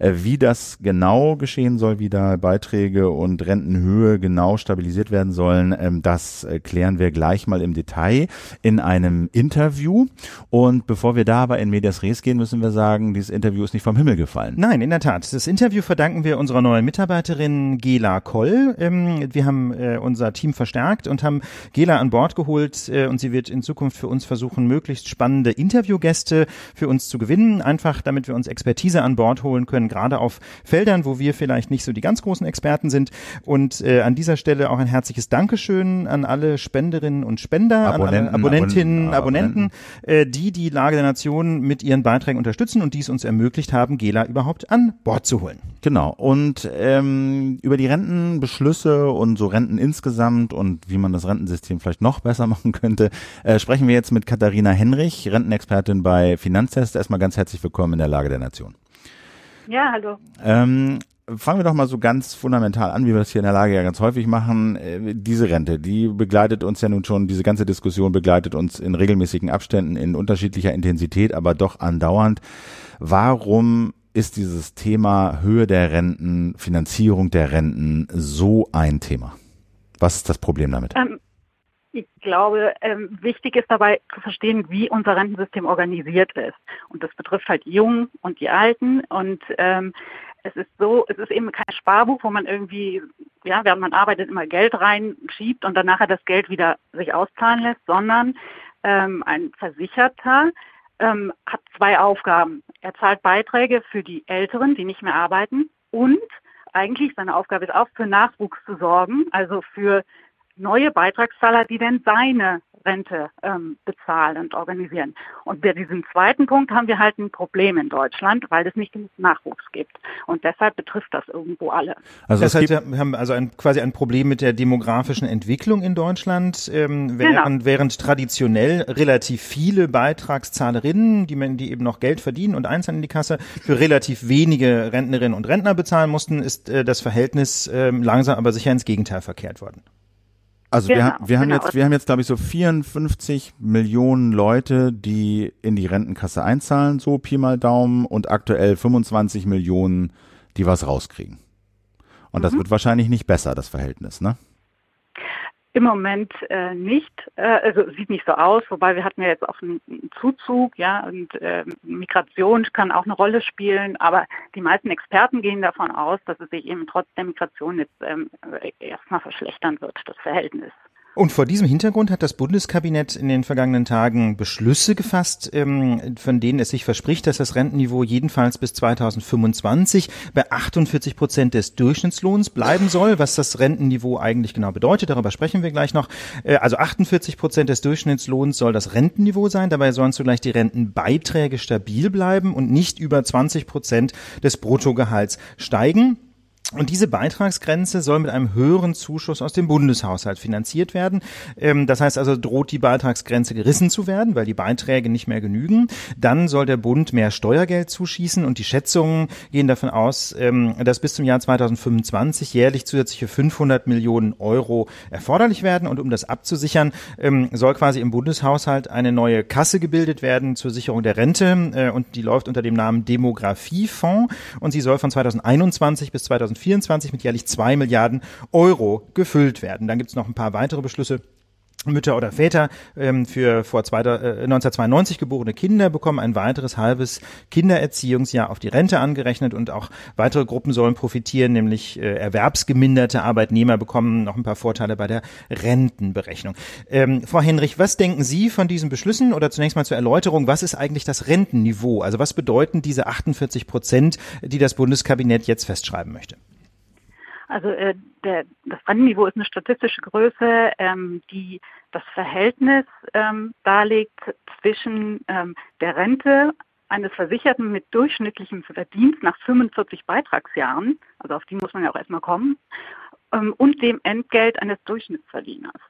Äh, Wie das genau geschehen soll, wie da Beiträge und Rentenhöhe genau stabilisiert werden sollen, ähm, das klären wir gleich mal im Detail in einem Interview. Und bevor wir da aber in Medias Res gehen, müssen wir sagen, dieses Interview ist nicht vom Himmel gefallen. Nein, in der Tat. Das Interview verdanken wir unserer neuen Mitarbeiterin Gela Koll. Ähm, wir haben äh, unser Team verstärkt und haben Gela an Bord geholt äh, und sie wird in Zukunft für uns versuchen, möglichst spannende Interviewgäste für uns zu gewinnen, einfach damit wir uns Expertise an Bord holen können, gerade auf Feldern, wo wir vielleicht nicht so die ganz großen Experten sind. Und äh, an dieser Stelle auch ein herzliches Dankeschön an alle Spenderinnen und Spender, Abonnenten, an alle Abonnentinnen, Abonnenten, Abonnenten, äh, die die Lage der Nation mit ihren Beiträgen unterstützen und die es uns ermöglicht haben, Gela überhaupt an Bord zu holen. Genau. Und ähm, über die Rentenbeschlüsse und so Renten insgesamt und wie man das Rentensystem vielleicht noch besser machen könnte, äh, sprechen wir jetzt mit Katharina Henrich, Rentenexpertin bei Finanztest. Erstmal ganz herzlich willkommen in der Lage der Nation. Ja, hallo. Ähm, fangen wir doch mal so ganz fundamental an, wie wir das hier in der Lage ja ganz häufig machen. Äh, diese Rente, die begleitet uns ja nun schon, diese ganze Diskussion begleitet uns in regelmäßigen Abständen, in unterschiedlicher Intensität, aber doch andauernd. Warum ist dieses Thema Höhe der Renten, Finanzierung der Renten so ein Thema? Was ist das Problem damit? Ähm, ich glaube, ähm, wichtig ist dabei zu verstehen, wie unser Rentensystem organisiert ist. Und das betrifft halt die Jungen und die Alten. Und ähm, es ist so, es ist eben kein Sparbuch, wo man irgendwie, ja, während man arbeitet, immer Geld reinschiebt und dann nachher das Geld wieder sich auszahlen lässt, sondern ähm, ein Versicherter ähm, hat zwei Aufgaben. Er zahlt Beiträge für die Älteren, die nicht mehr arbeiten und eigentlich seine Aufgabe ist auch für Nachwuchs zu sorgen, also für neue Beitragszahler, die dann seine Rente ähm, bezahlen und organisieren. Und bei diesem zweiten Punkt haben wir halt ein Problem in Deutschland, weil es nicht genug Nachwuchs gibt. Und deshalb betrifft das irgendwo alle. Also das heißt, wir haben also ein, quasi ein Problem mit der demografischen Entwicklung in Deutschland, ähm, während, während traditionell relativ viele Beitragszahlerinnen, die, die eben noch Geld verdienen und einzahlen in die Kasse, für relativ wenige Rentnerinnen und Rentner bezahlen mussten, ist äh, das Verhältnis ähm, langsam aber sicher ins Gegenteil verkehrt worden. Also wir, Genau, ha- wir haben genau. jetzt, wir haben jetzt glaube ich so 54 Millionen Leute, die in die Rentenkasse einzahlen, so Pi mal Daumen und aktuell 25 Millionen, die was rauskriegen. Und Mhm. das wird wahrscheinlich nicht besser, das Verhältnis, ne? Im Moment äh, nicht, äh, also sieht nicht so aus, wobei wir hatten ja jetzt auch einen Zuzug, ja, und äh, Migration kann auch eine Rolle spielen, aber die meisten Experten gehen davon aus, dass es sich eben trotz der Migration jetzt ähm, erstmal verschlechtern wird, das Verhältnis. Und vor diesem Hintergrund hat das Bundeskabinett in den vergangenen Tagen Beschlüsse gefasst, ähm, von denen es sich verspricht, dass das Rentenniveau jedenfalls bis 2025 bei 48 Prozent des Durchschnittslohns bleiben soll. Was das Rentenniveau eigentlich genau bedeutet, darüber sprechen wir gleich noch. Äh, also 48 Prozent des Durchschnittslohns soll das Rentenniveau sein. Dabei sollen zugleich die Rentenbeiträge stabil bleiben und nicht über 20 Prozent des Bruttogehalts steigen. Und diese Beitragsgrenze soll mit einem höheren Zuschuss aus dem Bundeshaushalt finanziert werden. Ähm, das heißt also, droht die Beitragsgrenze gerissen zu werden, weil die Beiträge nicht mehr genügen. Dann soll der Bund mehr Steuergeld zuschießen und die Schätzungen gehen davon aus, ähm, dass bis zum Jahr 2025 jährlich zusätzliche 500 Millionen Euro erforderlich werden. Und um das abzusichern, ähm, soll quasi im Bundeshaushalt eine neue Kasse gebildet werden zur Sicherung der Rente. Äh, und die läuft unter dem Namen Demografiefonds und sie soll von 2021 bis 2025 2024 mit jährlich zwei Milliarden Euro gefüllt werden. Dann gibt es noch ein paar weitere Beschlüsse Mütter oder Väter ähm, für vor zwei, äh, 1992 geborene Kinder bekommen ein weiteres halbes Kindererziehungsjahr auf die Rente angerechnet und auch weitere Gruppen sollen profitieren, nämlich äh, erwerbsgeminderte Arbeitnehmer bekommen noch ein paar Vorteile bei der Rentenberechnung. Ähm, Frau Henrich, was denken Sie von diesen Beschlüssen oder zunächst mal zur Erläuterung, was ist eigentlich das Rentenniveau? Also was bedeuten diese 48 Prozent, die das Bundeskabinett jetzt festschreiben möchte? Also äh, der, das Rentenniveau ist eine statistische Größe, ähm, die das Verhältnis ähm, darlegt zwischen ähm, der Rente eines Versicherten mit durchschnittlichem Verdienst nach 45 Beitragsjahren, also auf die muss man ja auch erstmal kommen, ähm, und dem Entgelt eines Durchschnittsverdieners.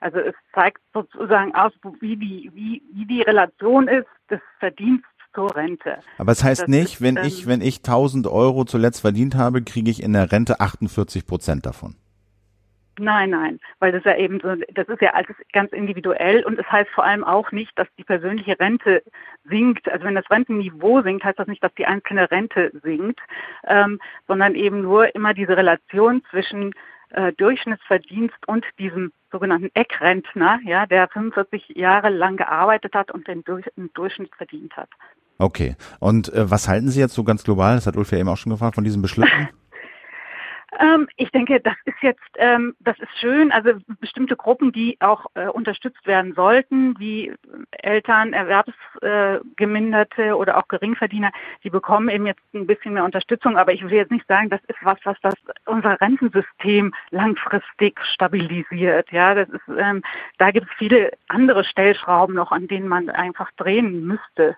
Also es zeigt sozusagen aus, wie die, wie, wie die Relation ist des Verdienstes zur Rente. Aber es heißt das nicht, ist, wenn ähm, ich, wenn ich 1000 Euro zuletzt verdient habe, kriege ich in der Rente 48 Prozent davon. Nein, nein, weil das ja eben so, das ist ja alles ganz individuell und es heißt vor allem auch nicht, dass die persönliche Rente sinkt. Also wenn das Rentenniveau sinkt, heißt das nicht, dass die einzelne Rente sinkt, ähm, sondern eben nur immer diese Relation zwischen äh, Durchschnittsverdienst und diesem sogenannten Eckrentner, ja, der 45 Jahre lang gearbeitet hat und den, Durch den Durchschnitt verdient hat. Okay. Und äh, was halten Sie jetzt so ganz global, das hat Ulf ja eben auch schon gefragt, von diesen Beschlüssen? Ähm, ich denke, das ist jetzt, ähm, das ist schön. Also bestimmte Gruppen, die auch äh, unterstützt werden sollten, wie Eltern, Erwerbsgeminderte äh, oder auch Geringverdiener, die bekommen eben jetzt ein bisschen mehr Unterstützung. Aber ich will jetzt nicht sagen, das ist was, was das unser Rentensystem langfristig stabilisiert. Ja, das ist, ähm, da gibt es viele andere Stellschrauben noch, an denen man einfach drehen müsste.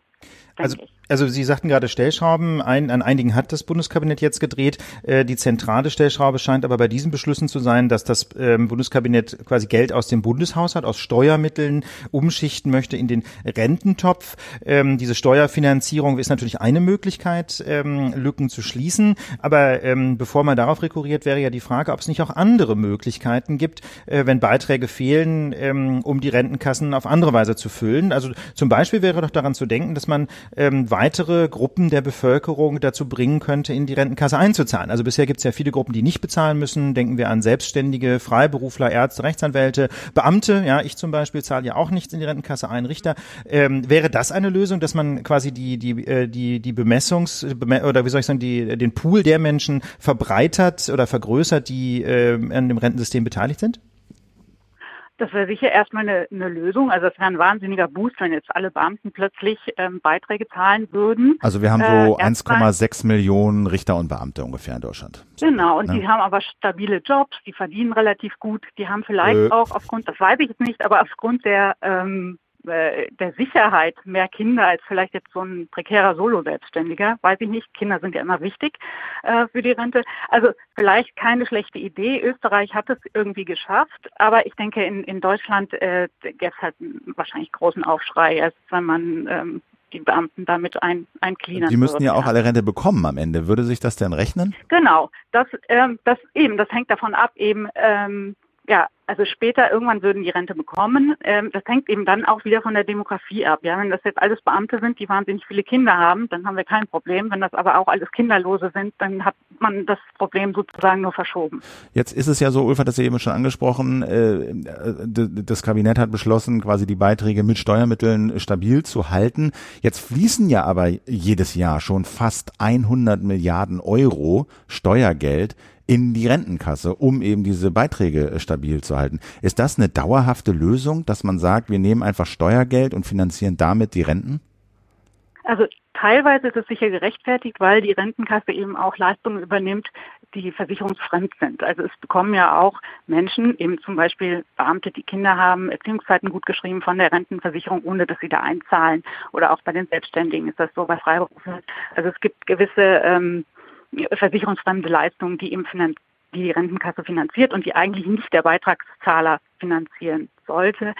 Also. Also Sie sagten gerade Stellschrauben, ein, an einigen hat das Bundeskabinett jetzt gedreht. Äh, die zentrale Stellschraube scheint aber bei diesen Beschlüssen zu sein, dass das ähm, Bundeskabinett quasi Geld aus dem Bundeshaushalt, aus Steuermitteln umschichten möchte in den Rententopf. Ähm, diese Steuerfinanzierung ist natürlich eine Möglichkeit, ähm, Lücken zu schließen. Aber ähm, bevor man darauf rekurriert, wäre ja die Frage, ob es nicht auch andere Möglichkeiten gibt, äh, wenn Beiträge fehlen, ähm, um die Rentenkassen auf andere Weise zu füllen. Also zum Beispiel wäre doch daran zu denken, dass man ähm, weitere Gruppen der Bevölkerung dazu bringen könnte, in die Rentenkasse einzuzahlen. Also bisher gibt es ja viele Gruppen, die nicht bezahlen müssen. Denken wir an Selbstständige, Freiberufler, Ärzte, Rechtsanwälte, Beamte. Ja, ich zum Beispiel zahle ja auch nichts in die Rentenkasse ein, Richter. Ähm, wäre das eine Lösung, dass man quasi die die äh, die die Bemessungs oder wie soll ich sagen die den Pool der Menschen verbreitert oder vergrößert, die äh, an dem Rentensystem beteiligt sind? Das wäre sicher erstmal eine, eine Lösung. Also es wäre ein wahnsinniger Boost, wenn jetzt alle Beamten plötzlich ähm, Beiträge zahlen würden. Also wir haben so äh, 1,6 Millionen Richter und Beamte ungefähr in Deutschland. Genau, und ja. die haben aber stabile Jobs, die verdienen relativ gut, die haben vielleicht äh. auch aufgrund, das weiß ich jetzt nicht, aber aufgrund der ähm, äh, der Sicherheit mehr Kinder als vielleicht jetzt so ein prekärer Solo-Selbstständiger. Weiß ich nicht. Kinder sind ja immer wichtig äh, für die Rente. Also vielleicht keine schlechte Idee. Österreich hat es irgendwie geschafft, aber ich denke, in, in Deutschland äh, gäbe es halt wahrscheinlich großen Aufschrei, erst wenn man ähm, die Beamten damit ein, eincleanen Die müssen ja auch alle Rente bekommen am Ende. Würde sich das denn rechnen? Genau. Das, ähm, das eben, das hängt davon ab, eben, ähm, ja, also später irgendwann würden die Rente bekommen. Ähm, das hängt eben dann auch wieder von der Demografie ab. Ja, wenn das jetzt alles Beamte sind, die wahnsinnig viele Kinder haben, dann haben wir kein Problem. Wenn das aber auch alles Kinderlose sind, dann hat man das Problem sozusagen nur verschoben. Jetzt ist es ja so, Ulf hat das eben schon angesprochen, äh, das Kabinett hat beschlossen, quasi die Beiträge mit Steuermitteln stabil zu halten. Jetzt fließen ja aber jedes Jahr schon fast 100 Milliarden Euro Steuergeld in die Rentenkasse, um eben diese Beiträge äh, stabil zu halten. Ist das eine dauerhafte Lösung, dass man sagt, wir nehmen einfach Steuergeld und finanzieren damit die Renten? Also teilweise ist es sicher gerechtfertigt, weil die Rentenkasse eben auch Leistungen übernimmt, die versicherungsfremd sind. Also es bekommen ja auch Menschen, eben zum Beispiel Beamte, die Kinder haben, Erziehungszeiten gut geschrieben von der Rentenversicherung, ohne dass sie da einzahlen. Oder auch bei den Selbstständigen ist das so bei Freiberuflern. Also es gibt gewisse ähm, versicherungsfremde Leistungen, die eben die, die Rentenkasse finanziert und die eigentlich nicht der Beitragszahler finanzieren sollte.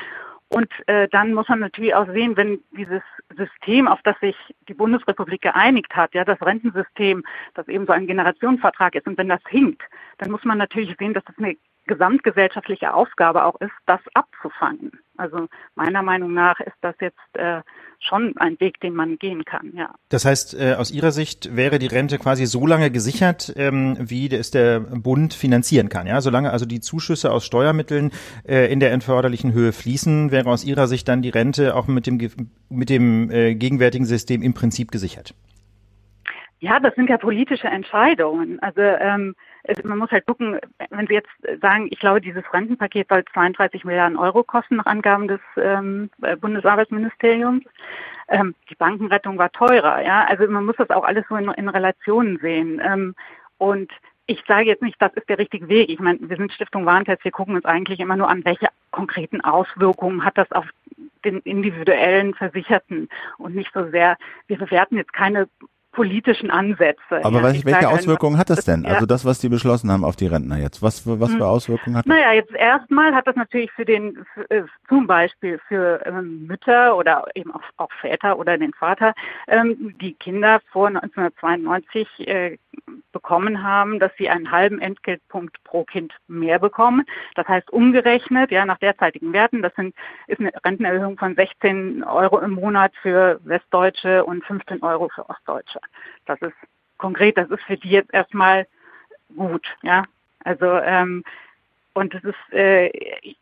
Und äh, dann muss man natürlich auch sehen, wenn dieses System, auf das sich die Bundesrepublik geeinigt hat, ja, das Rentensystem, das eben so ein Generationenvertrag ist, und wenn das hinkt, dann muss man natürlich sehen, dass das eine gesamtgesellschaftliche Aufgabe auch ist, das abzufangen. Also meiner Meinung nach ist das jetzt äh, schon ein Weg, den man gehen kann, ja. Das heißt, äh, aus Ihrer Sicht wäre die Rente quasi so lange gesichert, ähm, wie es der Bund finanzieren kann, ja? Solange also die Zuschüsse aus Steuermitteln äh, in der entförderlichen Höhe fließen, wäre aus Ihrer Sicht dann die Rente auch mit dem, mit dem äh, gegenwärtigen System im Prinzip gesichert? Ja, das sind ja politische Entscheidungen. Also ähm, man muss halt gucken, wenn Sie jetzt sagen, ich glaube, dieses Rentenpaket soll 32 Milliarden Euro kosten nach Angaben des ähm, Bundesarbeitsministeriums. Ähm, die Bankenrettung war teurer, ja. Also man muss das auch alles so in, in Relationen sehen. Ähm, und ich sage jetzt nicht, das ist der richtige Weg. Ich meine, wir sind Stiftung Warentest, wir gucken uns eigentlich immer nur an, welche konkreten Auswirkungen hat das auf den individuellen Versicherten und nicht so sehr, wir bewerten jetzt keine politischen Ansätze. Aber ja, welche Auswirkungen hat das denn? Ja. Also das, was die beschlossen haben auf die Rentner jetzt. Was, was für hm. Auswirkungen hat das? Naja, jetzt erstmal hat das natürlich für den, für, äh, zum Beispiel für ähm, Mütter oder eben auch, auch Väter oder den Vater, ähm, die Kinder vor 1992 äh, bekommen haben, dass sie einen halben Entgeltpunkt pro Kind mehr bekommen. Das heißt umgerechnet, ja, nach derzeitigen Werten, das sind, ist eine Rentenerhöhung von 16 Euro im Monat für Westdeutsche und 15 Euro für Ostdeutsche. Das ist konkret, das ist für die jetzt erstmal gut, ja. Also ähm, und es ist äh,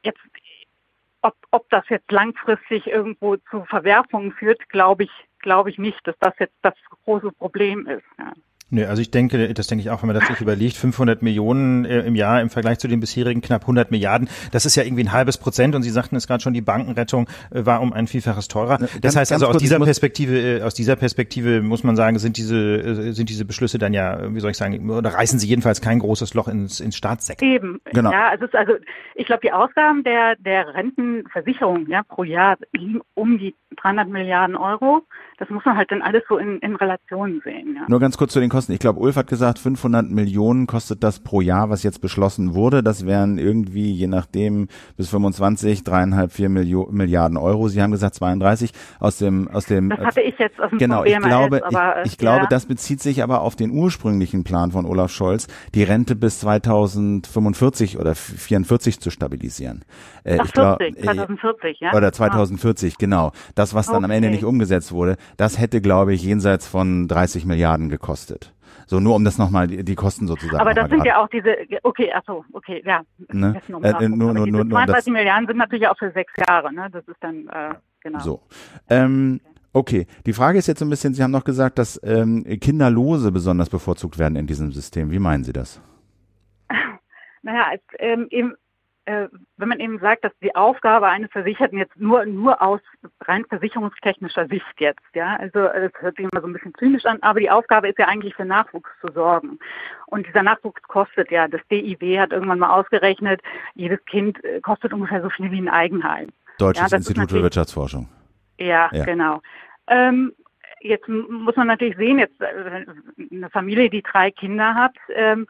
jetzt, ob, ob das jetzt langfristig irgendwo zu Verwerfungen führt, glaube ich, glaube ich nicht, dass das jetzt das große Problem ist. Ja. Nö, also ich denke, das denke ich auch, wenn man das sich überlegt, 500 Millionen äh, im Jahr im Vergleich zu den bisherigen knapp 100 Milliarden, das ist ja irgendwie ein halbes Prozent und Sie sagten es gerade schon, die Bankenrettung äh, war um ein Vielfaches teurer. Das ganz, heißt also aus dieser Perspektive, äh, aus dieser Perspektive muss man sagen, sind diese, sind diese Beschlüsse dann ja, wie soll ich sagen, oder reißen sie jedenfalls kein großes Loch ins, ins Staatssektor. Eben, genau. Ja, also, also ich glaube, die Ausgaben der, der Rentenversicherung ja, pro Jahr liegen um die 300 Milliarden Euro. Das muss man halt dann alles so in, in Relation sehen. Ja. Nur ganz kurz zu den Kosten. Ich glaube, Ulf hat gesagt, 500 Millionen kostet das pro Jahr, was jetzt beschlossen wurde. Das wären irgendwie, je nachdem, bis 25, dreieinhalb, vier Milliarden Euro. Sie haben gesagt 32 aus dem, aus dem. Das hatte ich jetzt aus dem Genau, ich glaube, aber, ich, ich glaube, das bezieht sich aber auf den ursprünglichen Plan von Olaf Scholz, die Rente bis 2045 oder 44 zu stabilisieren. Äh, Ach, 40, glaub, 2040, ja. Oder 2040, ah. genau. Das, was dann okay. am Ende nicht umgesetzt wurde, das hätte, glaube ich, jenseits von 30 Milliarden gekostet. So, nur um das nochmal, die, die Kosten sozusagen. Aber das sind ja auch diese, okay, achso, okay, ja. Ne? Äh, nur, nur, nur, 32 Milliarden sind natürlich auch für sechs Jahre, ne? Das ist dann, äh, genau. So. Ähm, Okay, die Frage ist jetzt so ein bisschen, Sie haben noch gesagt, dass ähm, Kinderlose besonders bevorzugt werden in diesem System. Wie meinen Sie das? Naja, es, ähm, eben, äh, wenn man eben sagt, dass die Aufgabe eines Versicherten jetzt nur, nur aus rein versicherungstechnischer Sicht jetzt, ja, also es hört sich immer so ein bisschen zynisch an, aber die Aufgabe ist ja eigentlich für Nachwuchs zu sorgen. Und dieser Nachwuchs kostet ja, das DIW hat irgendwann mal ausgerechnet, jedes Kind äh, kostet ungefähr so viel wie ein Eigenheim. Deutsches ja, Institut für Wirtschaftsforschung. Ja, ja. genau. Ähm, jetzt muss man natürlich sehen, jetzt äh, eine Familie, die drei Kinder hat, ähm,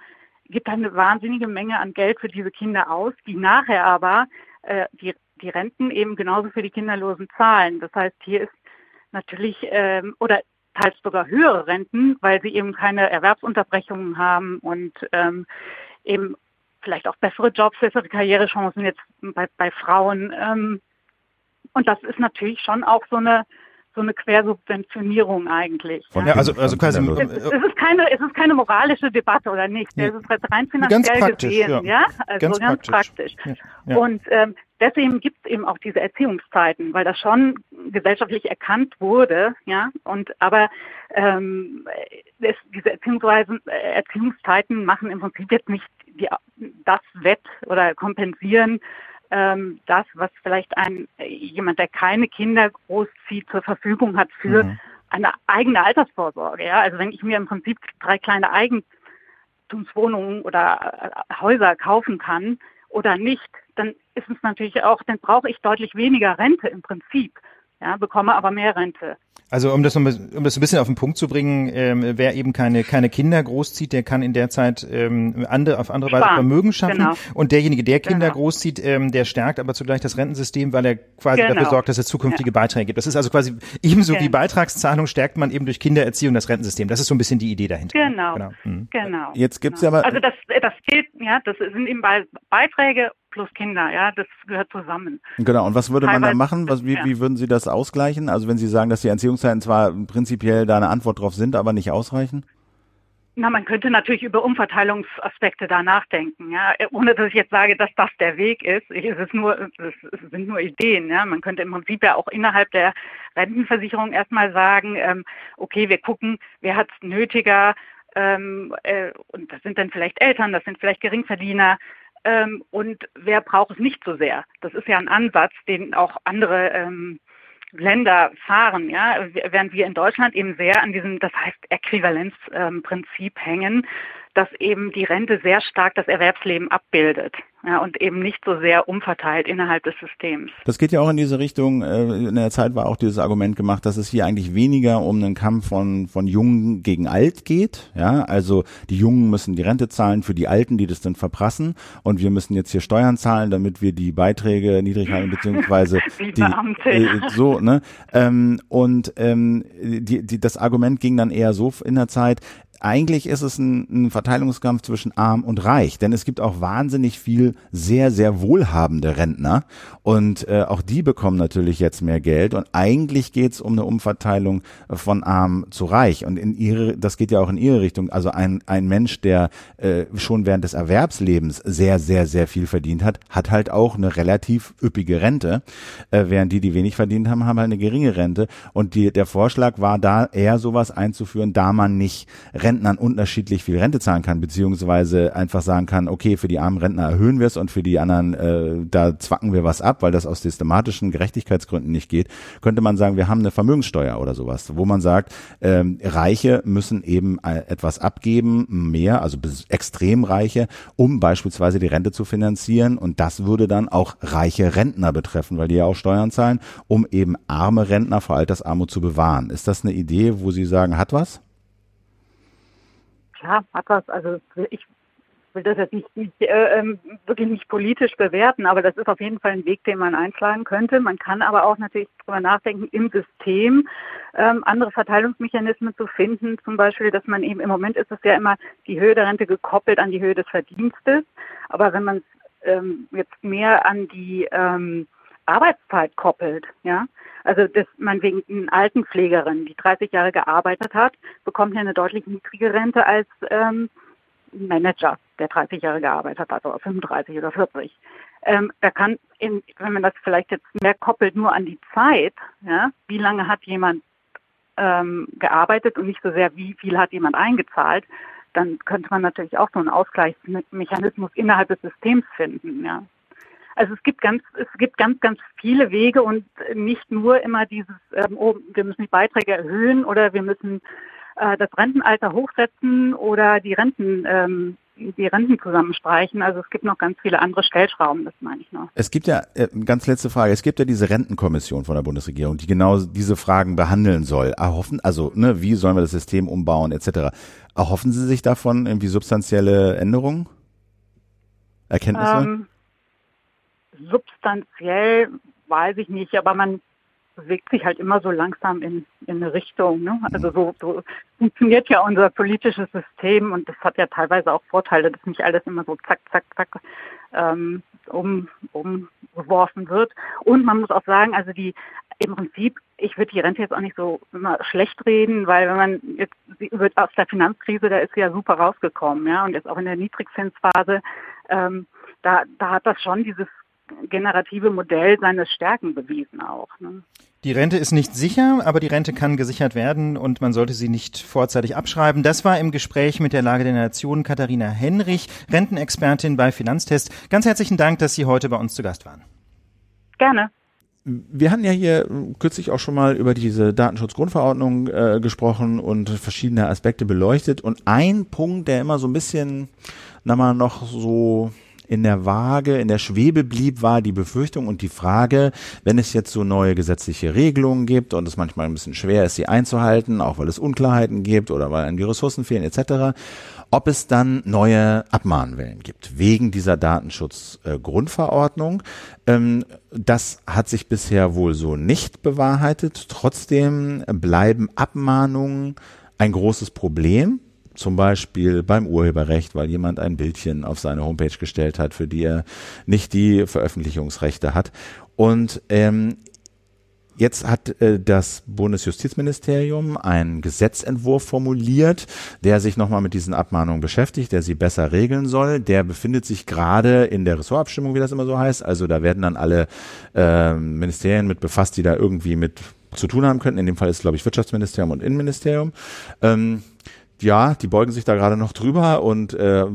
gibt eine wahnsinnige Menge an Geld für diese Kinder aus, die nachher aber äh, die, die Renten eben genauso für die Kinderlosen zahlen. Das heißt, hier ist natürlich ähm, oder teils sogar höhere Renten, weil sie eben keine Erwerbsunterbrechungen haben und ähm, eben vielleicht auch bessere Jobs, bessere Karrierechancen jetzt bei, bei Frauen. Ähm, und das ist natürlich schon auch so eine so eine Quersubventionierung eigentlich. Von, ja, also, also quasi, es, es, ist keine, es ist keine moralische Debatte oder nicht. Es ist rein finanziell gesehen, ja. ja? Also ganz, ganz praktisch. praktisch. Ja. Und ähm, deswegen gibt es eben auch diese Erziehungszeiten, weil das schon gesellschaftlich erkannt wurde, ja. Und aber ähm, es, diese Erziehungsweisen, äh, Erziehungszeiten machen im Prinzip jetzt nicht die, das wett oder kompensieren, ähm, das, was vielleicht ein jemand, der keine Kinder großzieht, zur Verfügung hat für mhm. eine eigene Altersvorsorge. Ja? Also wenn ich mir im Prinzip drei kleine Eigentumswohnungen oder äh, Häuser kaufen kann oder nicht, dann ist es natürlich auch, dann brauche ich deutlich weniger Rente im Prinzip, ja, bekomme aber mehr Rente. Also um das, um das ein bisschen auf den Punkt zu bringen, ähm, wer eben keine, keine Kinder großzieht, der kann in der Zeit ähm, andere, auf andere Weise Vermögen schaffen. Genau. Und derjenige, der Kinder genau. großzieht, ähm, der stärkt aber zugleich das Rentensystem, weil er quasi genau. dafür sorgt, dass es zukünftige ja. Beiträge gibt. Das ist also quasi ebenso wie Beitragszahlung stärkt man eben durch Kindererziehung das Rentensystem. Das ist so ein bisschen die Idee dahinter. Genau. Genau. Mhm. genau. Jetzt gibt's genau. ja aber. Also das, das gilt, ja, das sind eben Beiträge plus Kinder, ja, das gehört zusammen. Genau, und was würde man da machen? Was, wie, ja. wie würden Sie das ausgleichen? Also wenn Sie sagen, dass die Entziehungszeiten zwar prinzipiell da eine Antwort drauf sind, aber nicht ausreichen? Na, man könnte natürlich über Umverteilungsaspekte da nachdenken, ja, ohne dass ich jetzt sage, dass das der Weg ist. Es ist nur, es sind nur Ideen, ja. Man könnte im Prinzip ja auch innerhalb der Rentenversicherung erstmal sagen, ähm, okay, wir gucken, wer hat es nötiger, ähm, äh, und das sind dann vielleicht Eltern, das sind vielleicht Geringverdiener, ähm, und wer braucht es nicht so sehr. Das ist ja ein Ansatz, den auch andere ähm, Länder fahren, ja, während wir in Deutschland eben sehr an diesem, das heißt Äquivalenzprinzip ähm, hängen, dass eben die Rente sehr stark das Erwerbsleben abbildet ja, und eben nicht so sehr umverteilt innerhalb des Systems. Das geht ja auch in diese Richtung. Äh, in der Zeit war auch dieses Argument gemacht, dass es hier eigentlich weniger um einen Kampf von, von Jungen gegen Alt geht. Ja, also die Jungen müssen die Rente zahlen für die Alten, die das dann verprassen. Und wir müssen jetzt hier Steuern zahlen, damit wir die Beiträge niedrig halten, beziehungsweise die, die äh, so, ne? Ähm, und ähm, die, die, das Argument ging dann eher so in der Zeit, eigentlich ist es ein, ein Verteilungskampf zwischen arm und reich, denn es gibt auch wahnsinnig viel sehr, sehr wohlhabende Rentner und äh, auch die bekommen natürlich jetzt mehr Geld und eigentlich geht es um eine Umverteilung von arm zu reich und in ihre, das geht ja auch in ihre Richtung. Also ein, ein Mensch, der äh, schon während des Erwerbslebens sehr, sehr, sehr viel verdient hat, hat halt auch eine relativ üppige Rente, äh, während die, die wenig verdient haben, haben halt eine geringe Rente und die, der Vorschlag war da eher sowas einzuführen, da man nicht Rentnern unterschiedlich viel Rente zahlen kann, beziehungsweise einfach sagen kann, okay, für die armen Rentner erhöhen wir es und für die anderen, äh, da zwacken wir was ab, weil das aus systematischen Gerechtigkeitsgründen nicht geht, könnte man sagen, wir haben eine Vermögenssteuer oder sowas, wo man sagt, ähm, Reiche müssen eben äh, etwas abgeben, mehr, also extrem Reiche, um beispielsweise die Rente zu finanzieren und das würde dann auch reiche Rentner betreffen, weil die ja auch Steuern zahlen, um eben arme Rentner vor Altersarmut zu bewahren. Ist das eine Idee, wo Sie sagen, hat was? Klar, hat was. Also ich will das jetzt nicht, nicht äh, ähm, wirklich nicht politisch bewerten, aber das ist auf jeden Fall ein Weg, den man einschlagen könnte. Man kann aber auch natürlich darüber nachdenken, im System ähm, andere Verteilungsmechanismen zu finden. Zum Beispiel, dass man eben im Moment ist es ja immer die Höhe der Rente gekoppelt an die Höhe des Verdienstes. Aber wenn man es ähm, jetzt mehr an die ähm, Arbeitszeit koppelt, ja, also dass man wegen einer Altenpflegerin, die 30 Jahre gearbeitet hat, bekommt ja eine deutlich niedrige Rente als ähm, Manager, der 30 Jahre gearbeitet hat, also 35 oder 40. Ähm, da kann, in, wenn man das vielleicht jetzt mehr koppelt nur an die Zeit, ja, wie lange hat jemand ähm, gearbeitet und nicht so sehr, wie viel hat jemand eingezahlt, dann könnte man natürlich auch so einen Ausgleichsmechanismus innerhalb des Systems finden, ja. Also es gibt ganz, es gibt ganz, ganz viele Wege und nicht nur immer dieses, ähm, oh, wir müssen die Beiträge erhöhen oder wir müssen äh, das Rentenalter hochsetzen oder die Renten ähm, die Renten zusammenstreichen. Also es gibt noch ganz viele andere Stellschrauben, das meine ich noch. Es gibt ja, äh, ganz letzte Frage, es gibt ja diese Rentenkommission von der Bundesregierung, die genau diese Fragen behandeln soll. Erhoffen, also ne, wie sollen wir das System umbauen etc. Erhoffen Sie sich davon irgendwie substanzielle Änderungen? Erkenntnisse? Ähm, substanziell weiß ich nicht, aber man bewegt sich halt immer so langsam in, in eine Richtung. Ne? Also so, so funktioniert ja unser politisches System und das hat ja teilweise auch Vorteile, dass nicht alles immer so zack, zack, zack ähm, um, umgeworfen wird. Und man muss auch sagen, also die im Prinzip, ich würde die Rente jetzt auch nicht so immer schlecht reden, weil wenn man jetzt über, aus der Finanzkrise, da ist sie ja super rausgekommen, ja, und jetzt auch in der Niedrigzinsphase, ähm, da, da hat das schon dieses generative Modell seine Stärken bewiesen auch. Ne? Die Rente ist nicht sicher, aber die Rente kann gesichert werden und man sollte sie nicht vorzeitig abschreiben. Das war im Gespräch mit der Lage der Nation Katharina Henrich, Rentenexpertin bei Finanztest. Ganz herzlichen Dank, dass Sie heute bei uns zu Gast waren. Gerne. Wir hatten ja hier kürzlich auch schon mal über diese Datenschutzgrundverordnung äh, gesprochen und verschiedene Aspekte beleuchtet. Und ein Punkt, der immer so ein bisschen, na mal noch so in der Waage, in der Schwebe blieb, war die Befürchtung und die Frage, wenn es jetzt so neue gesetzliche Regelungen gibt und es manchmal ein bisschen schwer ist, sie einzuhalten, auch weil es Unklarheiten gibt oder weil an die Ressourcen fehlen etc., ob es dann neue Abmahnwellen gibt wegen dieser Datenschutzgrundverordnung. Ähm, das hat sich bisher wohl so nicht bewahrheitet. Trotzdem bleiben Abmahnungen ein großes Problem zum Beispiel beim Urheberrecht, weil jemand ein Bildchen auf seine Homepage gestellt hat, für die er nicht die Veröffentlichungsrechte hat. Und ähm, Jetzt hat äh, das Bundesjustizministerium einen Gesetzentwurf formuliert, der sich nochmal mit diesen Abmahnungen beschäftigt, der sie besser regeln soll. Der befindet sich gerade in der Ressortabstimmung, wie das immer so heißt. Also da werden dann alle äh, Ministerien mit befasst, die da irgendwie mit zu tun haben könnten. In dem Fall ist, glaube ich, Wirtschaftsministerium und Innenministerium. Ähm, ja, die beugen sich da gerade noch drüber und äh,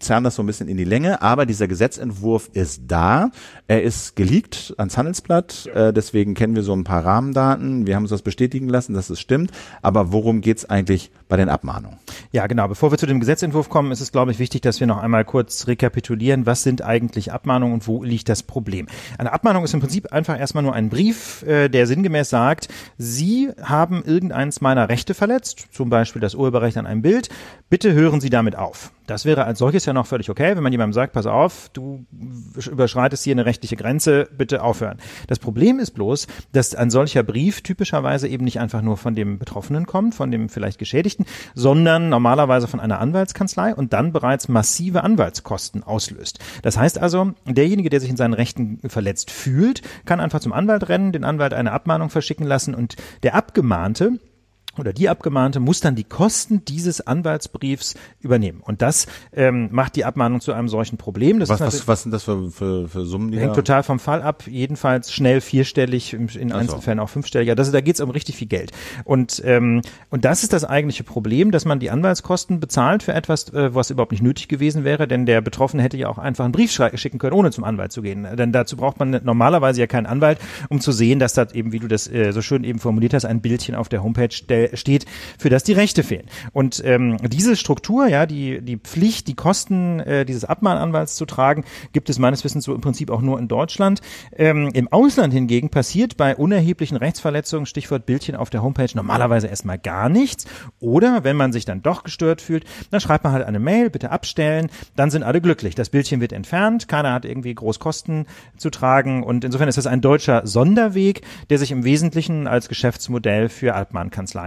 zerren das so ein bisschen in die Länge, aber dieser Gesetzentwurf ist da. Er ist geleakt ans Handelsblatt, ja. äh, deswegen kennen wir so ein paar Rahmendaten. Wir haben uns das bestätigen lassen, dass es stimmt. Aber worum geht's eigentlich bei den Abmahnungen? Ja, genau. Bevor wir zu dem Gesetzentwurf kommen, ist es, glaube ich, wichtig, dass wir noch einmal kurz rekapitulieren, was sind eigentlich Abmahnungen und wo liegt das Problem. Eine Abmahnung ist im Prinzip einfach erstmal nur ein Brief, äh, der sinngemäß sagt, Sie haben irgendeins meiner Rechte verletzt, zum Beispiel das Urheberrecht an einem Bild. Bitte hören Sie damit auf. Das wäre als solches ja noch völlig okay, wenn man jemandem sagt, pass auf, du überschreitest hier eine rechtliche Grenze, bitte aufhören. Das Problem ist bloß, dass ein solcher Brief typischerweise eben nicht einfach nur von dem Betroffenen kommt, von dem vielleicht Geschädigten, sondern normalerweise von einer Anwaltskanzlei und dann bereits massive Anwaltskosten auslöst. Das heißt also, derjenige, der sich in seinen Rechten verletzt fühlt, kann einfach zum Anwalt rennen, den Anwalt eine Abmahnung verschicken lassen und der Abgemahnte, oder die Abgemahnte muss dann die Kosten dieses Anwaltsbriefs übernehmen. Und das ähm, macht die Abmahnung zu einem solchen Problem. Das was, was, was sind das für, für, für Summen? Die hängt da? total vom Fall ab. Jedenfalls schnell vierstellig, in Einzelfällen auch fünfstellig. Also da geht es um richtig viel Geld. Und, ähm, und das ist das eigentliche Problem, dass man die Anwaltskosten bezahlt für etwas, äh, was überhaupt nicht nötig gewesen wäre. Denn der Betroffene hätte ja auch einfach einen Brief schicken können, ohne zum Anwalt zu gehen. Denn dazu braucht man normalerweise ja keinen Anwalt, um zu sehen, dass da eben, wie du das äh, so schön eben formuliert hast, ein Bildchen auf der Homepage steht, für das die Rechte fehlen. Und ähm, diese Struktur, ja, die, die Pflicht, die Kosten äh, dieses Abmahnanwalts zu tragen, gibt es meines Wissens so im Prinzip auch nur in Deutschland. Ähm, Im Ausland hingegen passiert bei unerheblichen Rechtsverletzungen, Stichwort Bildchen auf der Homepage, normalerweise erstmal gar nichts. Oder wenn man sich dann doch gestört fühlt, dann schreibt man halt eine Mail, bitte abstellen, dann sind alle glücklich. Das Bildchen wird entfernt, keiner hat irgendwie groß Kosten zu tragen und insofern ist das ein deutscher Sonderweg, der sich im Wesentlichen als Geschäftsmodell für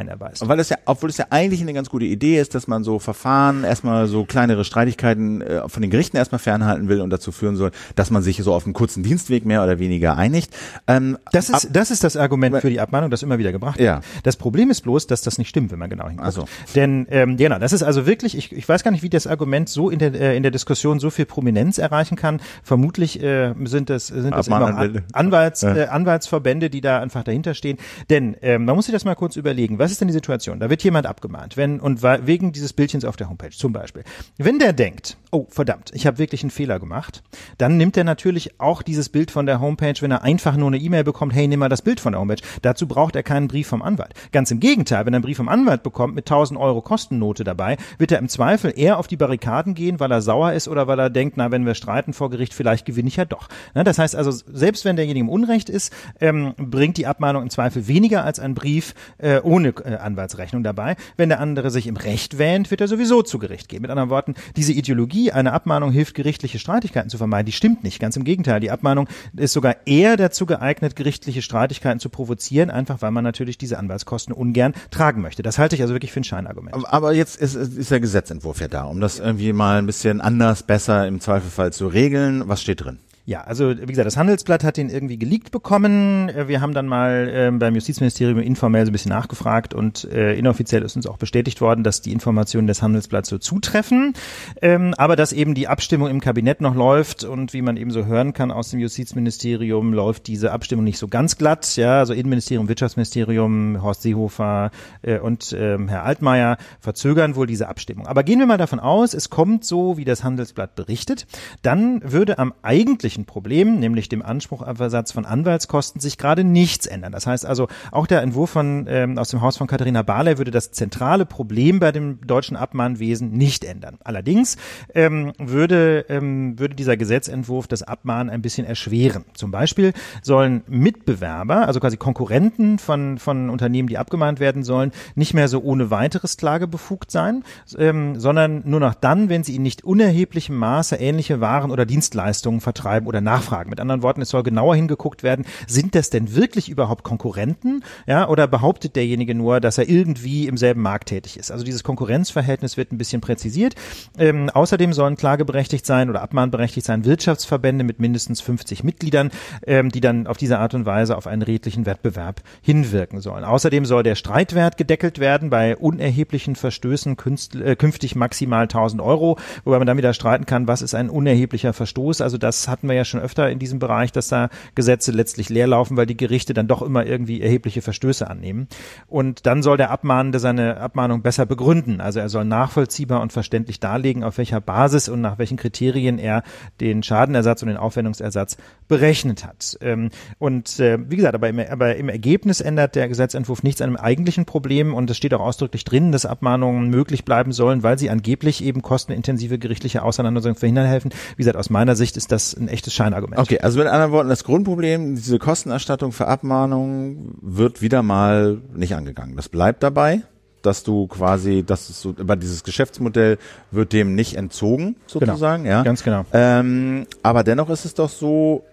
Abmahnkanzleien erweist weil es ja, obwohl es ja eigentlich eine ganz gute Idee ist, dass man so Verfahren erstmal so kleinere Streitigkeiten äh, von den Gerichten erstmal fernhalten will und dazu führen soll, dass man sich so auf einem kurzen Dienstweg mehr oder weniger einigt. Ähm, das ist das ist das Argument für die Abmahnung, das immer wieder gebracht ja. wird. Das Problem ist bloß, dass das nicht stimmt, wenn man genau hinguckt. Also. Denn ähm, genau, das ist also wirklich, ich, ich weiß gar nicht, wie das Argument so in der äh, in der Diskussion so viel Prominenz erreichen kann. Vermutlich äh, sind das sind das immer An Anwalts ja. äh, Anwaltsverbände, die da einfach dahinter stehen. Denn ähm, man muss sich das mal kurz überlegen. Was ist denn die Situation? Da wird jemand abgemahnt, wenn und wegen dieses Bildchens auf der Homepage zum Beispiel. Wenn der denkt, oh verdammt, ich habe wirklich einen Fehler gemacht, dann nimmt er natürlich auch dieses Bild von der Homepage, wenn er einfach nur eine E-Mail bekommt, hey, nimm mal das Bild von der Homepage. Dazu braucht er keinen Brief vom Anwalt. Ganz im Gegenteil, wenn er einen Brief vom Anwalt bekommt mit 1000 Euro Kostennote dabei, wird er im Zweifel eher auf die Barrikaden gehen, weil er sauer ist oder weil er denkt, na, wenn wir streiten vor Gericht, vielleicht gewinne ich ja doch. Na, das heißt also, selbst wenn derjenige im Unrecht ist, ähm, bringt die Abmahnung im Zweifel weniger als ein Brief äh, ohne Anwaltsrechnung dabei. Wenn der andere sich im Recht wähnt, wird er sowieso zu Gericht gehen. Mit anderen Worten, diese Ideologie, eine Abmahnung hilft, gerichtliche Streitigkeiten zu vermeiden, die stimmt nicht. Ganz im Gegenteil. Die Abmahnung ist sogar eher dazu geeignet, gerichtliche Streitigkeiten zu provozieren, einfach weil man natürlich diese Anwaltskosten ungern tragen möchte. Das halte ich also wirklich für ein Scheinargument. Aber jetzt ist, ist der Gesetzentwurf ja da, um das irgendwie mal ein bisschen anders, besser im Zweifelsfall zu regeln. Was steht drin? Ja, also wie gesagt, das Handelsblatt hat den irgendwie geleakt bekommen. Äh, wir haben dann mal ähm, beim Justizministerium informell so ein bisschen nachgefragt und äh, inoffiziell ist uns auch bestätigt worden, dass die Informationen des Handelsblatts so zutreffen, ähm, aber dass eben die Abstimmung im Kabinett noch läuft und wie man eben so hören kann aus dem Justizministerium läuft diese Abstimmung nicht so ganz glatt. Ja, also Innenministerium, Wirtschaftsministerium, Horst Seehofer äh, und ähm, Herr Altmaier verzögern wohl diese Abstimmung. Aber gehen wir mal davon aus, es kommt so, wie das Handelsblatt berichtet, dann würde am eigentlichen eigentlichen Problem, nämlich dem Anspruchersatz von Anwaltskosten, sich gerade nichts ändern. Das heißt also, auch der Entwurf von, ähm, aus dem Haus von Katharina Barley würde das zentrale Problem bei dem deutschen Abmahnwesen nicht ändern. Allerdings ähm, würde, ähm, würde dieser Gesetzentwurf das Abmahnen ein bisschen erschweren. Zum Beispiel sollen Mitbewerber, also quasi Konkurrenten von, von Unternehmen, die abgemahnt werden sollen, nicht mehr so ohne weiteres klagebefugt sein, ähm, sondern nur noch dann, wenn sie in nicht unerheblichem Maße ähnliche Waren oder Dienstleistungen vertreiben oder nachfragen. Mit anderen Worten, es soll genauer hingeguckt werden, sind das denn wirklich überhaupt Konkurrenten? Ja, oder behauptet derjenige nur, dass er irgendwie im selben Markt tätig ist? Also dieses Konkurrenzverhältnis wird ein bisschen präzisiert. Ähm, außerdem sollen klageberechtigt sein oder abmahnberechtigt sein Wirtschaftsverbände mit mindestens 50 Mitgliedern, ähm, die dann auf diese Art und Weise auf einen redlichen Wettbewerb hinwirken sollen. Außerdem soll der Streitwert gedeckelt werden bei unerheblichen Verstößen äh, künftig maximal 1000 Euro, wobei man dann wieder streiten kann, was ist ein unerheblicher Verstoß. Also das hatten wir ja schon öfter in diesem Bereich, dass da Gesetze letztlich leer laufen, weil die Gerichte dann doch immer irgendwie erhebliche Verstöße annehmen. Und dann soll der Abmahnende seine Abmahnung besser begründen. Also er soll nachvollziehbar und verständlich darlegen, auf welcher Basis und nach welchen Kriterien er den Schadenersatz und den Aufwendungsersatz berechnet hat. Ähm, und äh, wie gesagt, aber im, aber im Ergebnis ändert der Gesetzentwurf nichts an dem eigentlichen Problem und es steht auch ausdrücklich drin, dass Abmahnungen möglich bleiben sollen, weil sie angeblich eben kostenintensive gerichtliche Auseinandersetzungen verhindern helfen. Wie gesagt, aus meiner Sicht ist das ein echtes Scheinargument. Okay, also mit anderen Worten, das Grundproblem, diese Kostenerstattung für Abmahnungen wird wieder mal nicht angegangen. Das bleibt dabei, dass du quasi, dass es so, über dieses Geschäftsmodell wird dem nicht entzogen, sozusagen, genau, ja. Ganz genau. Ähm, aber dennoch ist es doch so,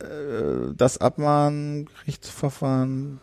äh, das Abmahngerichtsverfahren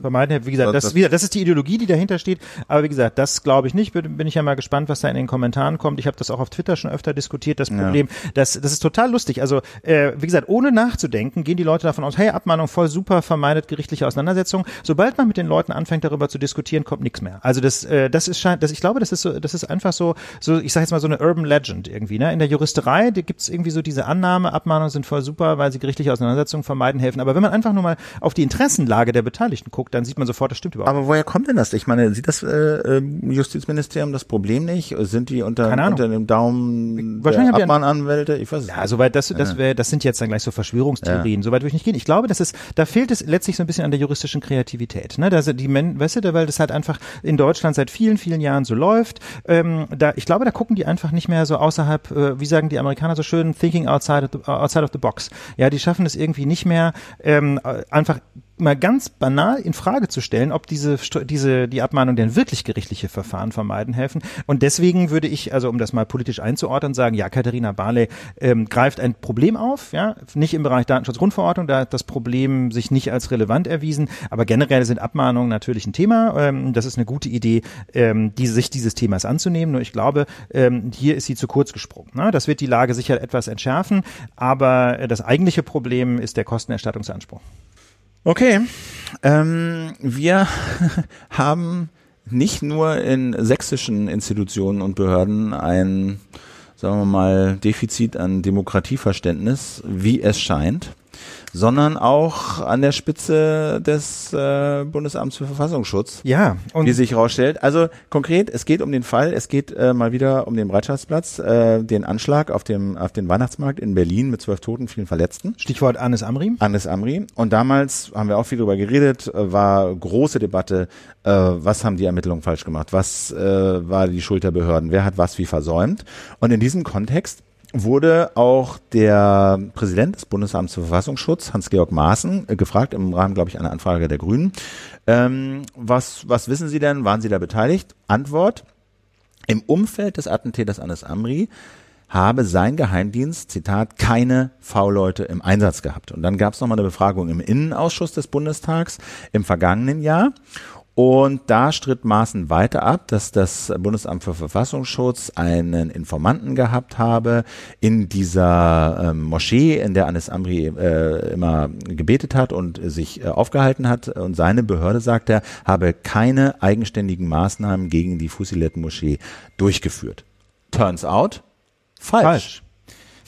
vermeiden. Wie gesagt, das, das, wieder, das ist die Ideologie, die dahinter steht. Aber wie gesagt, das glaube ich nicht. Bin, bin ich ja mal gespannt, was da in den Kommentaren kommt. Ich habe das auch auf Twitter schon öfter diskutiert. Das Problem, ja. das, das ist total lustig. Also äh, wie gesagt, ohne nachzudenken, gehen die Leute davon aus, hey, Abmahnung voll super, vermeidet gerichtliche Auseinandersetzung. Sobald man mit den Leuten anfängt, darüber zu diskutieren, kommt nichts mehr. Also das, äh, das ist scheint, das, ich glaube, das ist so, das ist einfach so, so ich sage jetzt mal so eine Urban Legend irgendwie. Ne? In der Juristerei da gibt's irgendwie so diese Annahme, Abmahnungen sind voll super, weil sie gerichtliche Auseinandersetzungen vermeiden helfen. Aber wenn man einfach nur mal auf die Interessenlage der Beteiligten guckt, dann sieht man sofort, das stimmt überhaupt. Aber woher kommt denn das? Ich meine, sieht das äh, Justizministerium das Problem nicht? Sind die unter, unter dem Daumen Wahrscheinlich der Abmahnanwälte? Ich weiß es Ja, soweit das, das, wär, das sind jetzt dann gleich so Verschwörungstheorien. Ja. Soweit würde ich nicht gehen. Ich glaube, das ist, da fehlt es letztlich so ein bisschen an der juristischen Kreativität. Ne? Da die Men weißt du, weil das halt einfach in Deutschland seit vielen, vielen Jahren so läuft. Ähm, da, ich glaube, da gucken die einfach nicht mehr so außerhalb, äh, wie sagen die Amerikaner so schön, thinking outside of the, outside of the box. Ja, die schaffen es irgendwie nicht mehr, ähm, einfach mal ganz banal in Frage zu stellen, ob diese, diese, die Abmahnung denn wirklich gerichtliche Verfahren vermeiden helfen. Und deswegen würde ich, also um das mal politisch einzuordnen, sagen, ja, Katharina Barley ähm, greift ein Problem auf, ja, nicht im Bereich Datenschutzgrundverordnung, da hat das Problem sich nicht als relevant erwiesen, aber generell sind Abmahnungen natürlich ein Thema. Ähm, das ist eine gute Idee, ähm, die, sich dieses Themas anzunehmen. Nur ich glaube, ähm, hier ist sie zu kurz gesprungen. Ne? Das wird die Lage sicher etwas entschärfen, aber das eigentliche Problem ist der Kostenerstattungsanspruch. Okay, ähm, wir haben nicht nur in sächsischen Institutionen und Behörden ein, sagen wir mal, Defizit an Demokratieverständnis, wie es scheint sondern auch an der Spitze des äh, Bundesamts für Verfassungsschutz. Ja, und wie sich herausstellt. Also konkret, es geht um den Fall, es geht äh, mal wieder um den Bereitschaftsplatz, äh, den Anschlag auf dem auf den Weihnachtsmarkt in Berlin mit zwölf Toten, vielen Verletzten. Stichwort Anis Amri. Anis Amri. Und damals haben wir auch viel darüber geredet, äh, war große Debatte, äh, was haben die Ermittlungen falsch gemacht, was äh, war die Schuld der Behörden, wer hat was wie versäumt. Und in diesem Kontext wurde auch der Präsident des Bundesamts für Verfassungsschutz, Hans-Georg Maaßen, äh, gefragt im Rahmen, glaube ich, einer Anfrage der Grünen. Ähm, was, was wissen Sie denn? Waren Sie da beteiligt? Antwort. Im Umfeld des Attentäters Anis Amri habe sein Geheimdienst, Zitat, keine V-Leute im Einsatz gehabt. Und dann gab es nochmal eine Befragung im Innenausschuss des Bundestags im vergangenen Jahr. Und da stritt Maaßen weiter ab, dass das Bundesamt für Verfassungsschutz einen Informanten gehabt habe in dieser ähm, Moschee, in der Anis Amri äh, immer gebetet hat und sich äh, aufgehalten hat. Und seine Behörde, sagt er, habe keine eigenständigen Maßnahmen gegen die Fusilet-Moschee durchgeführt. Turns out, falsch. falsch.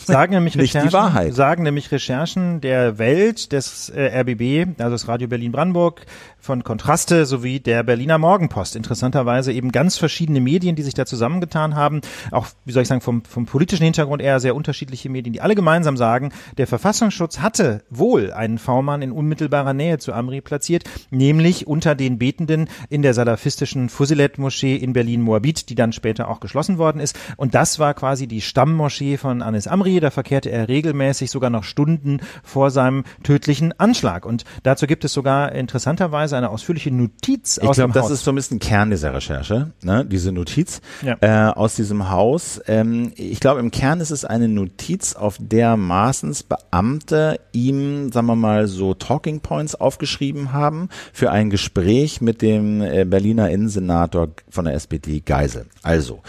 Sagen nämlich, Nicht Recherchen, die Wahrheit. sagen nämlich Recherchen der Welt des äh, RBB, also das Radio Berlin Brandenburg, von Kontraste sowie der Berliner Morgenpost. Interessanterweise eben ganz verschiedene Medien, die sich da zusammengetan haben. Auch, wie soll ich sagen, vom, vom politischen Hintergrund eher sehr unterschiedliche Medien, die alle gemeinsam sagen, der Verfassungsschutz hatte wohl einen V-Mann in unmittelbarer Nähe zu Amri platziert, nämlich unter den Betenden in der salafistischen Fusilet-Moschee in Berlin-Moabit, die dann später auch geschlossen worden ist. Und das war quasi die Stammmoschee von Anis Amri. Da verkehrte er regelmäßig sogar noch Stunden vor seinem tödlichen Anschlag. Und dazu gibt es sogar interessanterweise eine ausführliche Notiz Ich aus glaube, dem das Haus. ist so ein bisschen Kern dieser Recherche, ne? diese Notiz Ja. äh, aus diesem Haus. Ähm, ich glaube, im Kern ist es eine Notiz, auf der Maaßens Beamte ihm, sagen wir mal, so Talking Points aufgeschrieben haben für ein Gespräch mit dem äh, Berliner Innensenator von der SPD Geisel. Also,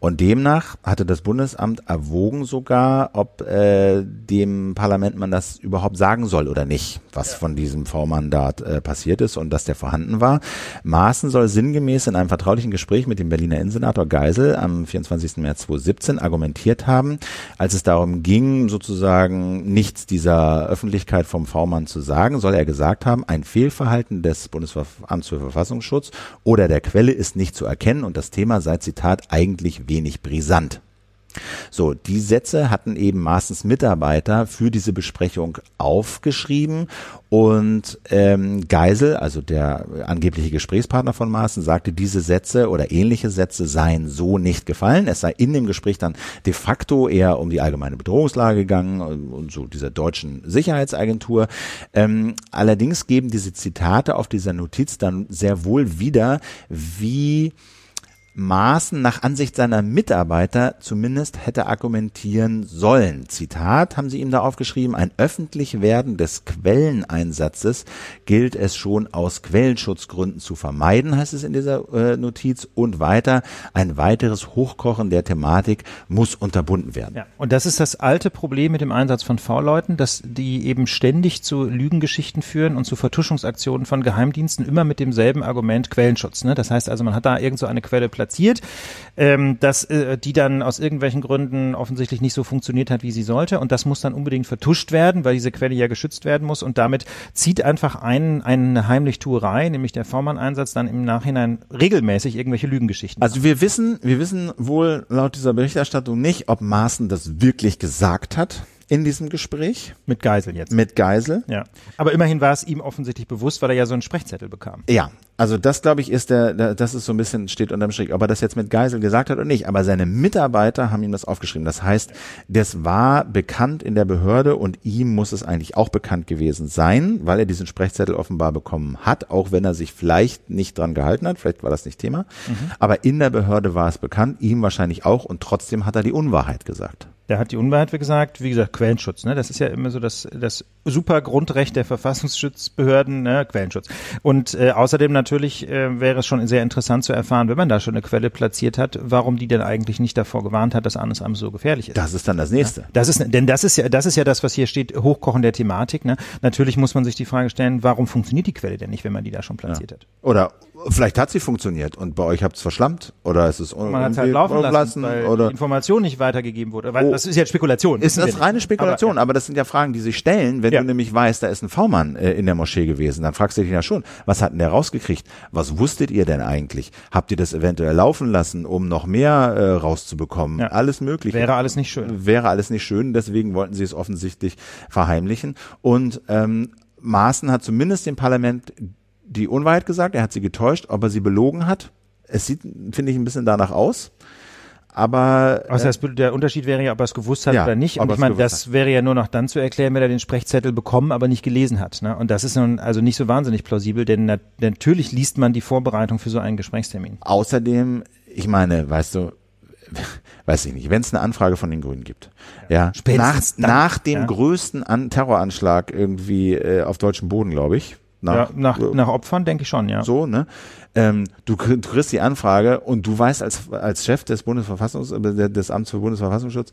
und demnach hatte das Bundesamt erwogen sogar, ob äh, dem Parlament man das überhaupt sagen soll oder nicht, was von diesem V-Mandat äh, passiert ist und dass der vorhanden war. Maaßen soll sinngemäß in einem vertraulichen Gespräch mit dem Berliner Innensenator Geisel am 24. März 2017 argumentiert haben, als es darum ging, sozusagen nichts dieser Öffentlichkeit vom V-Mann zu sagen, soll er gesagt haben, ein Fehlverhalten des Bundesamts für Verfassungsschutz oder der Quelle ist nicht zu erkennen und das Thema sei, Zitat, eigentlich wenig brisant. So, die Sätze hatten eben Maaßens Mitarbeiter für diese Besprechung aufgeschrieben und ähm, Geisel, also der angebliche Gesprächspartner von Maaßen, sagte, diese Sätze oder ähnliche Sätze seien so nicht gefallen. Es sei in dem Gespräch dann de facto eher um die allgemeine Bedrohungslage gegangen und, so dieser deutschen Sicherheitsagentur. Ähm, allerdings geben diese Zitate auf dieser Notiz dann sehr wohl wieder, wie Maaßen nach Ansicht seiner Mitarbeiter zumindest hätte argumentieren sollen. Zitat haben sie ihm da aufgeschrieben, ein öffentlich werden des Quelleneinsatzes gilt es schon aus Quellenschutzgründen zu vermeiden, heißt es in dieser äh, Notiz. Und weiter, ein weiteres Hochkochen der Thematik muss unterbunden werden. Ja, und das ist das alte Problem mit dem Einsatz von V-Leuten, dass die eben ständig zu Lügengeschichten führen und zu Vertuschungsaktionen von Geheimdiensten, immer mit demselben Argument Quellenschutz. Ne? Das heißt also, man hat da irgend so eine Quelle platziert, ähm, dass äh, die dann aus irgendwelchen Gründen offensichtlich nicht so funktioniert hat, wie sie sollte. Und das muss dann unbedingt vertuscht werden, weil diese Quelle ja geschützt werden muss. Und damit zieht einfach ein, eine Heimlichtuerei, nämlich der V-Mann-Einsatz, dann im Nachhinein regelmäßig irgendwelche Lügengeschichten. Also wir wissen, wir wissen wohl laut dieser Berichterstattung nicht, ob Maaßen das wirklich gesagt hat in diesem Gespräch mit Geisel jetzt. mit Geisel. Ja. Aber immerhin war es ihm offensichtlich bewusst, weil er ja so einen Sprechzettel bekam. Ja, also das glaube ich ist der, der, das ist so ein bisschen steht unterm Strich, ob er das jetzt mit Geisel gesagt hat oder nicht. Aber seine Mitarbeiter haben ihm das aufgeschrieben. Das heißt, das war bekannt in der Behörde und ihm muss es eigentlich auch bekannt gewesen sein, weil er diesen Sprechzettel offenbar bekommen hat, auch wenn er sich vielleicht nicht dran gehalten hat. Vielleicht war das nicht Thema. Aber in der Behörde war es bekannt, ihm wahrscheinlich auch und trotzdem hat er die Unwahrheit gesagt. Der hat die Unwahrheit gesagt, wie gesagt, Quellenschutz, ne? Das ist ja immer so das, das super Grundrecht der Verfassungsschutzbehörden, ne? Quellenschutz. Und äh, außerdem natürlich äh, wäre es schon sehr interessant zu erfahren, wenn man da schon eine Quelle platziert hat, warum die denn eigentlich nicht davor gewarnt hat, dass Anis Am so gefährlich ist. Das ist dann das nächste. Das ist, denn das ist ja, das ist ja das, was hier steht, Hochkochen der Thematik. Ne? Natürlich muss man sich die Frage stellen, warum funktioniert die Quelle denn nicht, wenn man die da schon platziert hat? Oder vielleicht hat sie funktioniert und bei euch habt es verschlammt oder ist es un Man hat es halt laufen lassen, weil oder die Information nicht weitergegeben wurde. Weil Oh. das ist ja Spekulation. ist das reine Spekulation, Aber, aber, das sind ja Fragen, die sich stellen, wenn Ja. du nämlich weißt, da ist ein V-Mann äh, in der Moschee gewesen, dann fragst du dich ja schon, was hat denn der rausgekriegt? Was wusstet ihr denn eigentlich? Habt ihr das eventuell laufen lassen, um noch mehr äh, rauszubekommen? Ja. Alles mögliche. Wäre alles nicht schön. Wäre alles nicht schön, deswegen wollten sie es offensichtlich verheimlichen. Und ähm, Maaßen hat zumindest dem Parlament die Unwahrheit gesagt, er hat sie getäuscht, ob er sie belogen hat. Es sieht, finde ich, ein bisschen danach aus. aber Außer das, der Unterschied wäre ja, ob er es gewusst hat Ja, oder nicht. Und ich meine, das wäre ja nur noch dann zu erklären, wenn er den Sprechzettel bekommen, aber nicht gelesen hat. Ne? Und das ist nun also nicht so wahnsinnig plausibel, denn nat natürlich liest man die Vorbereitung für so einen Gesprächstermin. Außerdem, ich meine, weißt du, weiß ich nicht, wenn es eine Anfrage von den Grünen gibt, ja, nach, Spätestens dann, nach dem ja. größten An Terroranschlag irgendwie äh, auf deutschem Boden, glaube ich, ja, nach, äh, nach Opfern denke ich schon, ja. so, ne? Ähm, du, du kriegst die Anfrage und du weißt als, als Chef des Bundesverfassungs, äh, des Amts für Bundesverfassungsschutz,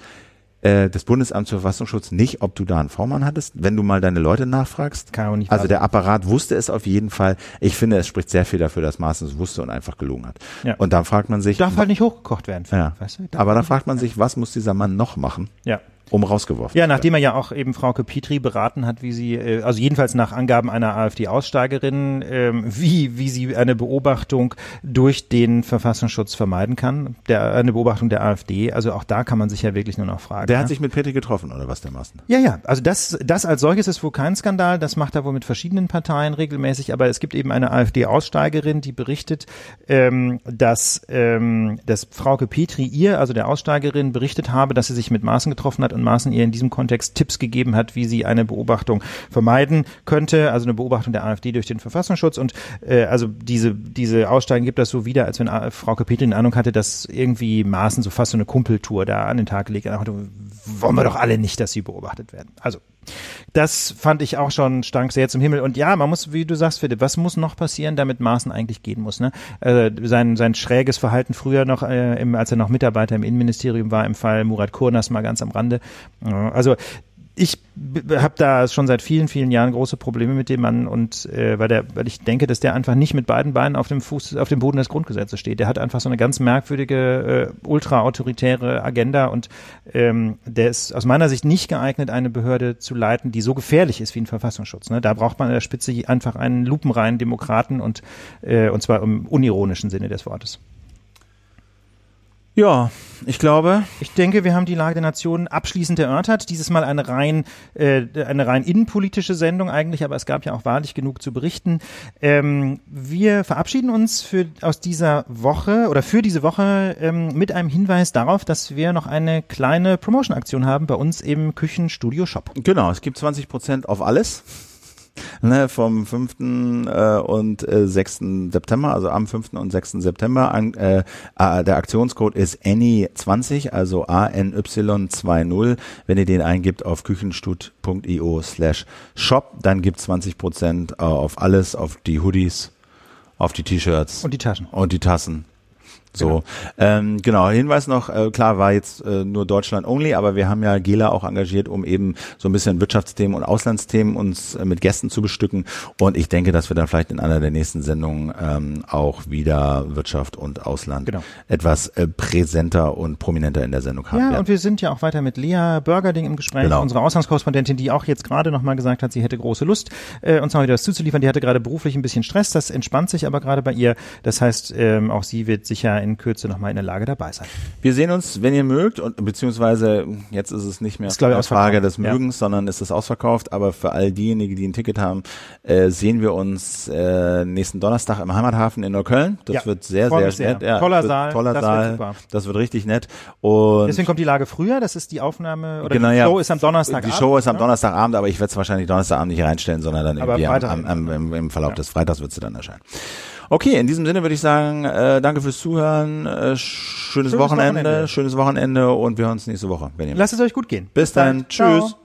äh, des Bundesamts für Verfassungsschutz nicht, ob du da einen V-Mann hattest, wenn du mal deine Leute nachfragst. Kann auch nicht also der Apparat wusste es auf jeden Fall. Ich finde, es spricht sehr viel dafür, dass Maaßen es wusste und einfach gelogen hat. Ja. Und dann fragt man sich, Darf halt nicht hochgekocht werden. ja, Weißt du? Aber da fragt man sich, was muss dieser Mann noch machen, Ja. Um rausgeworfen Ja, nachdem er ja auch eben Frau Petri beraten hat, wie sie, äh, also jedenfalls nach Angaben einer AfD-Aussteigerin, ähm, wie, wie sie eine Beobachtung durch den Verfassungsschutz vermeiden kann, der, eine Beobachtung der AfD. Also auch da kann man sich ja wirklich nur noch fragen. Der ne? hat sich mit Petri getroffen, oder was, der Maaßen? Ja, ja, also das, das als solches ist wohl kein Skandal, das macht er wohl mit verschiedenen Parteien regelmäßig, aber es gibt eben eine AfD-Aussteigerin, die berichtet, ähm, dass, ähm, dass Frauke Petri ihr, also der Aussteigerin, berichtet habe, dass sie sich mit Maaßen getroffen hat und Maaßen ihr in diesem Kontext Tipps gegeben hat, wie sie eine Beobachtung vermeiden könnte, also eine Beobachtung der AfD durch den Verfassungsschutz und äh, also diese, diese Aussteigen gibt das so wieder, als wenn A- Frauke Petri eine Ahnung hatte, dass irgendwie Maaßen so fast so eine Kumpeltour da an den Tag gelegt wollen wir doch alle nicht, dass sie beobachtet werden. Also, das fand ich auch schon, stank sehr zum Himmel. Und ja, man muss, wie du sagst, Philipp, was muss noch passieren, damit Maaßen eigentlich gehen muss? Ne? Äh, sein, sein schräges Verhalten früher noch, äh, im, als er noch Mitarbeiter im Innenministerium war, im Fall Murat Kurnas mal ganz am Rande. Also, ich habe da schon seit vielen, vielen Jahren große Probleme mit dem Mann und äh, weil der, weil ich denke, dass der einfach nicht mit beiden Beinen auf dem Fuß, auf dem Boden des Grundgesetzes steht. Der hat einfach so eine ganz merkwürdige, äh, ultra-autoritäre Agenda und ähm, der ist aus meiner Sicht nicht geeignet, eine Behörde zu leiten, die so gefährlich ist wie ein Verfassungsschutz. Ne? Da braucht man an der Spitze einfach einen lupenreinen Demokraten und äh, und zwar im unironischen Sinne des Wortes. Ja, ich glaube, Ich denke, wir haben die Lage der Nation abschließend erörtert. Dieses Mal eine rein, äh, eine rein innenpolitische Sendung eigentlich, aber es gab ja auch wahrlich genug zu berichten. Ähm, wir verabschieden uns für, aus dieser Woche oder für diese Woche ähm, mit einem Hinweis darauf, dass wir noch eine kleine Promotion-Aktion haben bei uns im Küchenstudio Shop. Genau, es gibt 20 Prozent auf alles. Ne, vom 5. Äh, und äh, 6. September, also am 5. und 6. September. An, äh, äh, der Aktionscode ist ANY20, also ANY20. Wenn ihr den eingibt auf küchenstut.io slash shop, dann gibt 20 Prozent äh, auf alles, auf die Hoodies, auf die T-Shirts Und die Taschen. und die Tassen. So, genau. Ähm, genau. Hinweis noch, äh, klar war jetzt äh, nur Deutschland only, aber wir haben ja Gela auch engagiert, um eben so ein bisschen Wirtschaftsthemen und Auslandsthemen uns äh, mit Gästen zu bestücken. Und ich denke, dass wir dann vielleicht in einer der nächsten Sendungen ähm, auch wieder Wirtschaft und Ausland Genau. etwas äh, präsenter und prominenter in der Sendung haben Ja, werden. und wir sind ja auch weiter mit Lea Burgerding im Gespräch, Genau. unsere Auslandskorrespondentin, die auch jetzt gerade nochmal gesagt hat, sie hätte große Lust, äh, uns mal wieder was zuzuliefern. Die hatte gerade beruflich ein bisschen Stress, das entspannt sich aber gerade bei ihr. Das heißt, ähm, auch sie wird sicher in Kürze nochmal in der Lage dabei sein. Wir sehen uns, wenn ihr mögt, und beziehungsweise jetzt ist es nicht mehr Ist, eine Frage des ausverkauft, ja. Mögens, sondern ist es ausverkauft. Aber für all diejenigen, die ein Ticket haben, äh, sehen wir uns äh, nächsten Donnerstag im Heimathafen in Neukölln. Das Ja, wird sehr, sehr sehr. nett. Ja, Toller wird Saal, toller das wird Saal. super. Das wird richtig nett. Und Deswegen kommt die Lage früher, das ist die Aufnahme, oder Genau, die. Show ist am Donnerstag. Die Show ist am Donnerstagabend, aber ich werde es wahrscheinlich Donnerstagabend nicht reinstellen, sondern dann Aber irgendwie am, am, am, im, im Verlauf des Freitags wird sie dann erscheinen. Okay, in diesem Sinne würde ich sagen, äh, danke fürs Zuhören, äh, schönes, Schönes Wochenende, Wochenende. schönes Wochenende und wir hören uns nächste Woche. Wenn ihr Lasst es euch gut gehen. Bis dann, bald. tschüss. Ciao.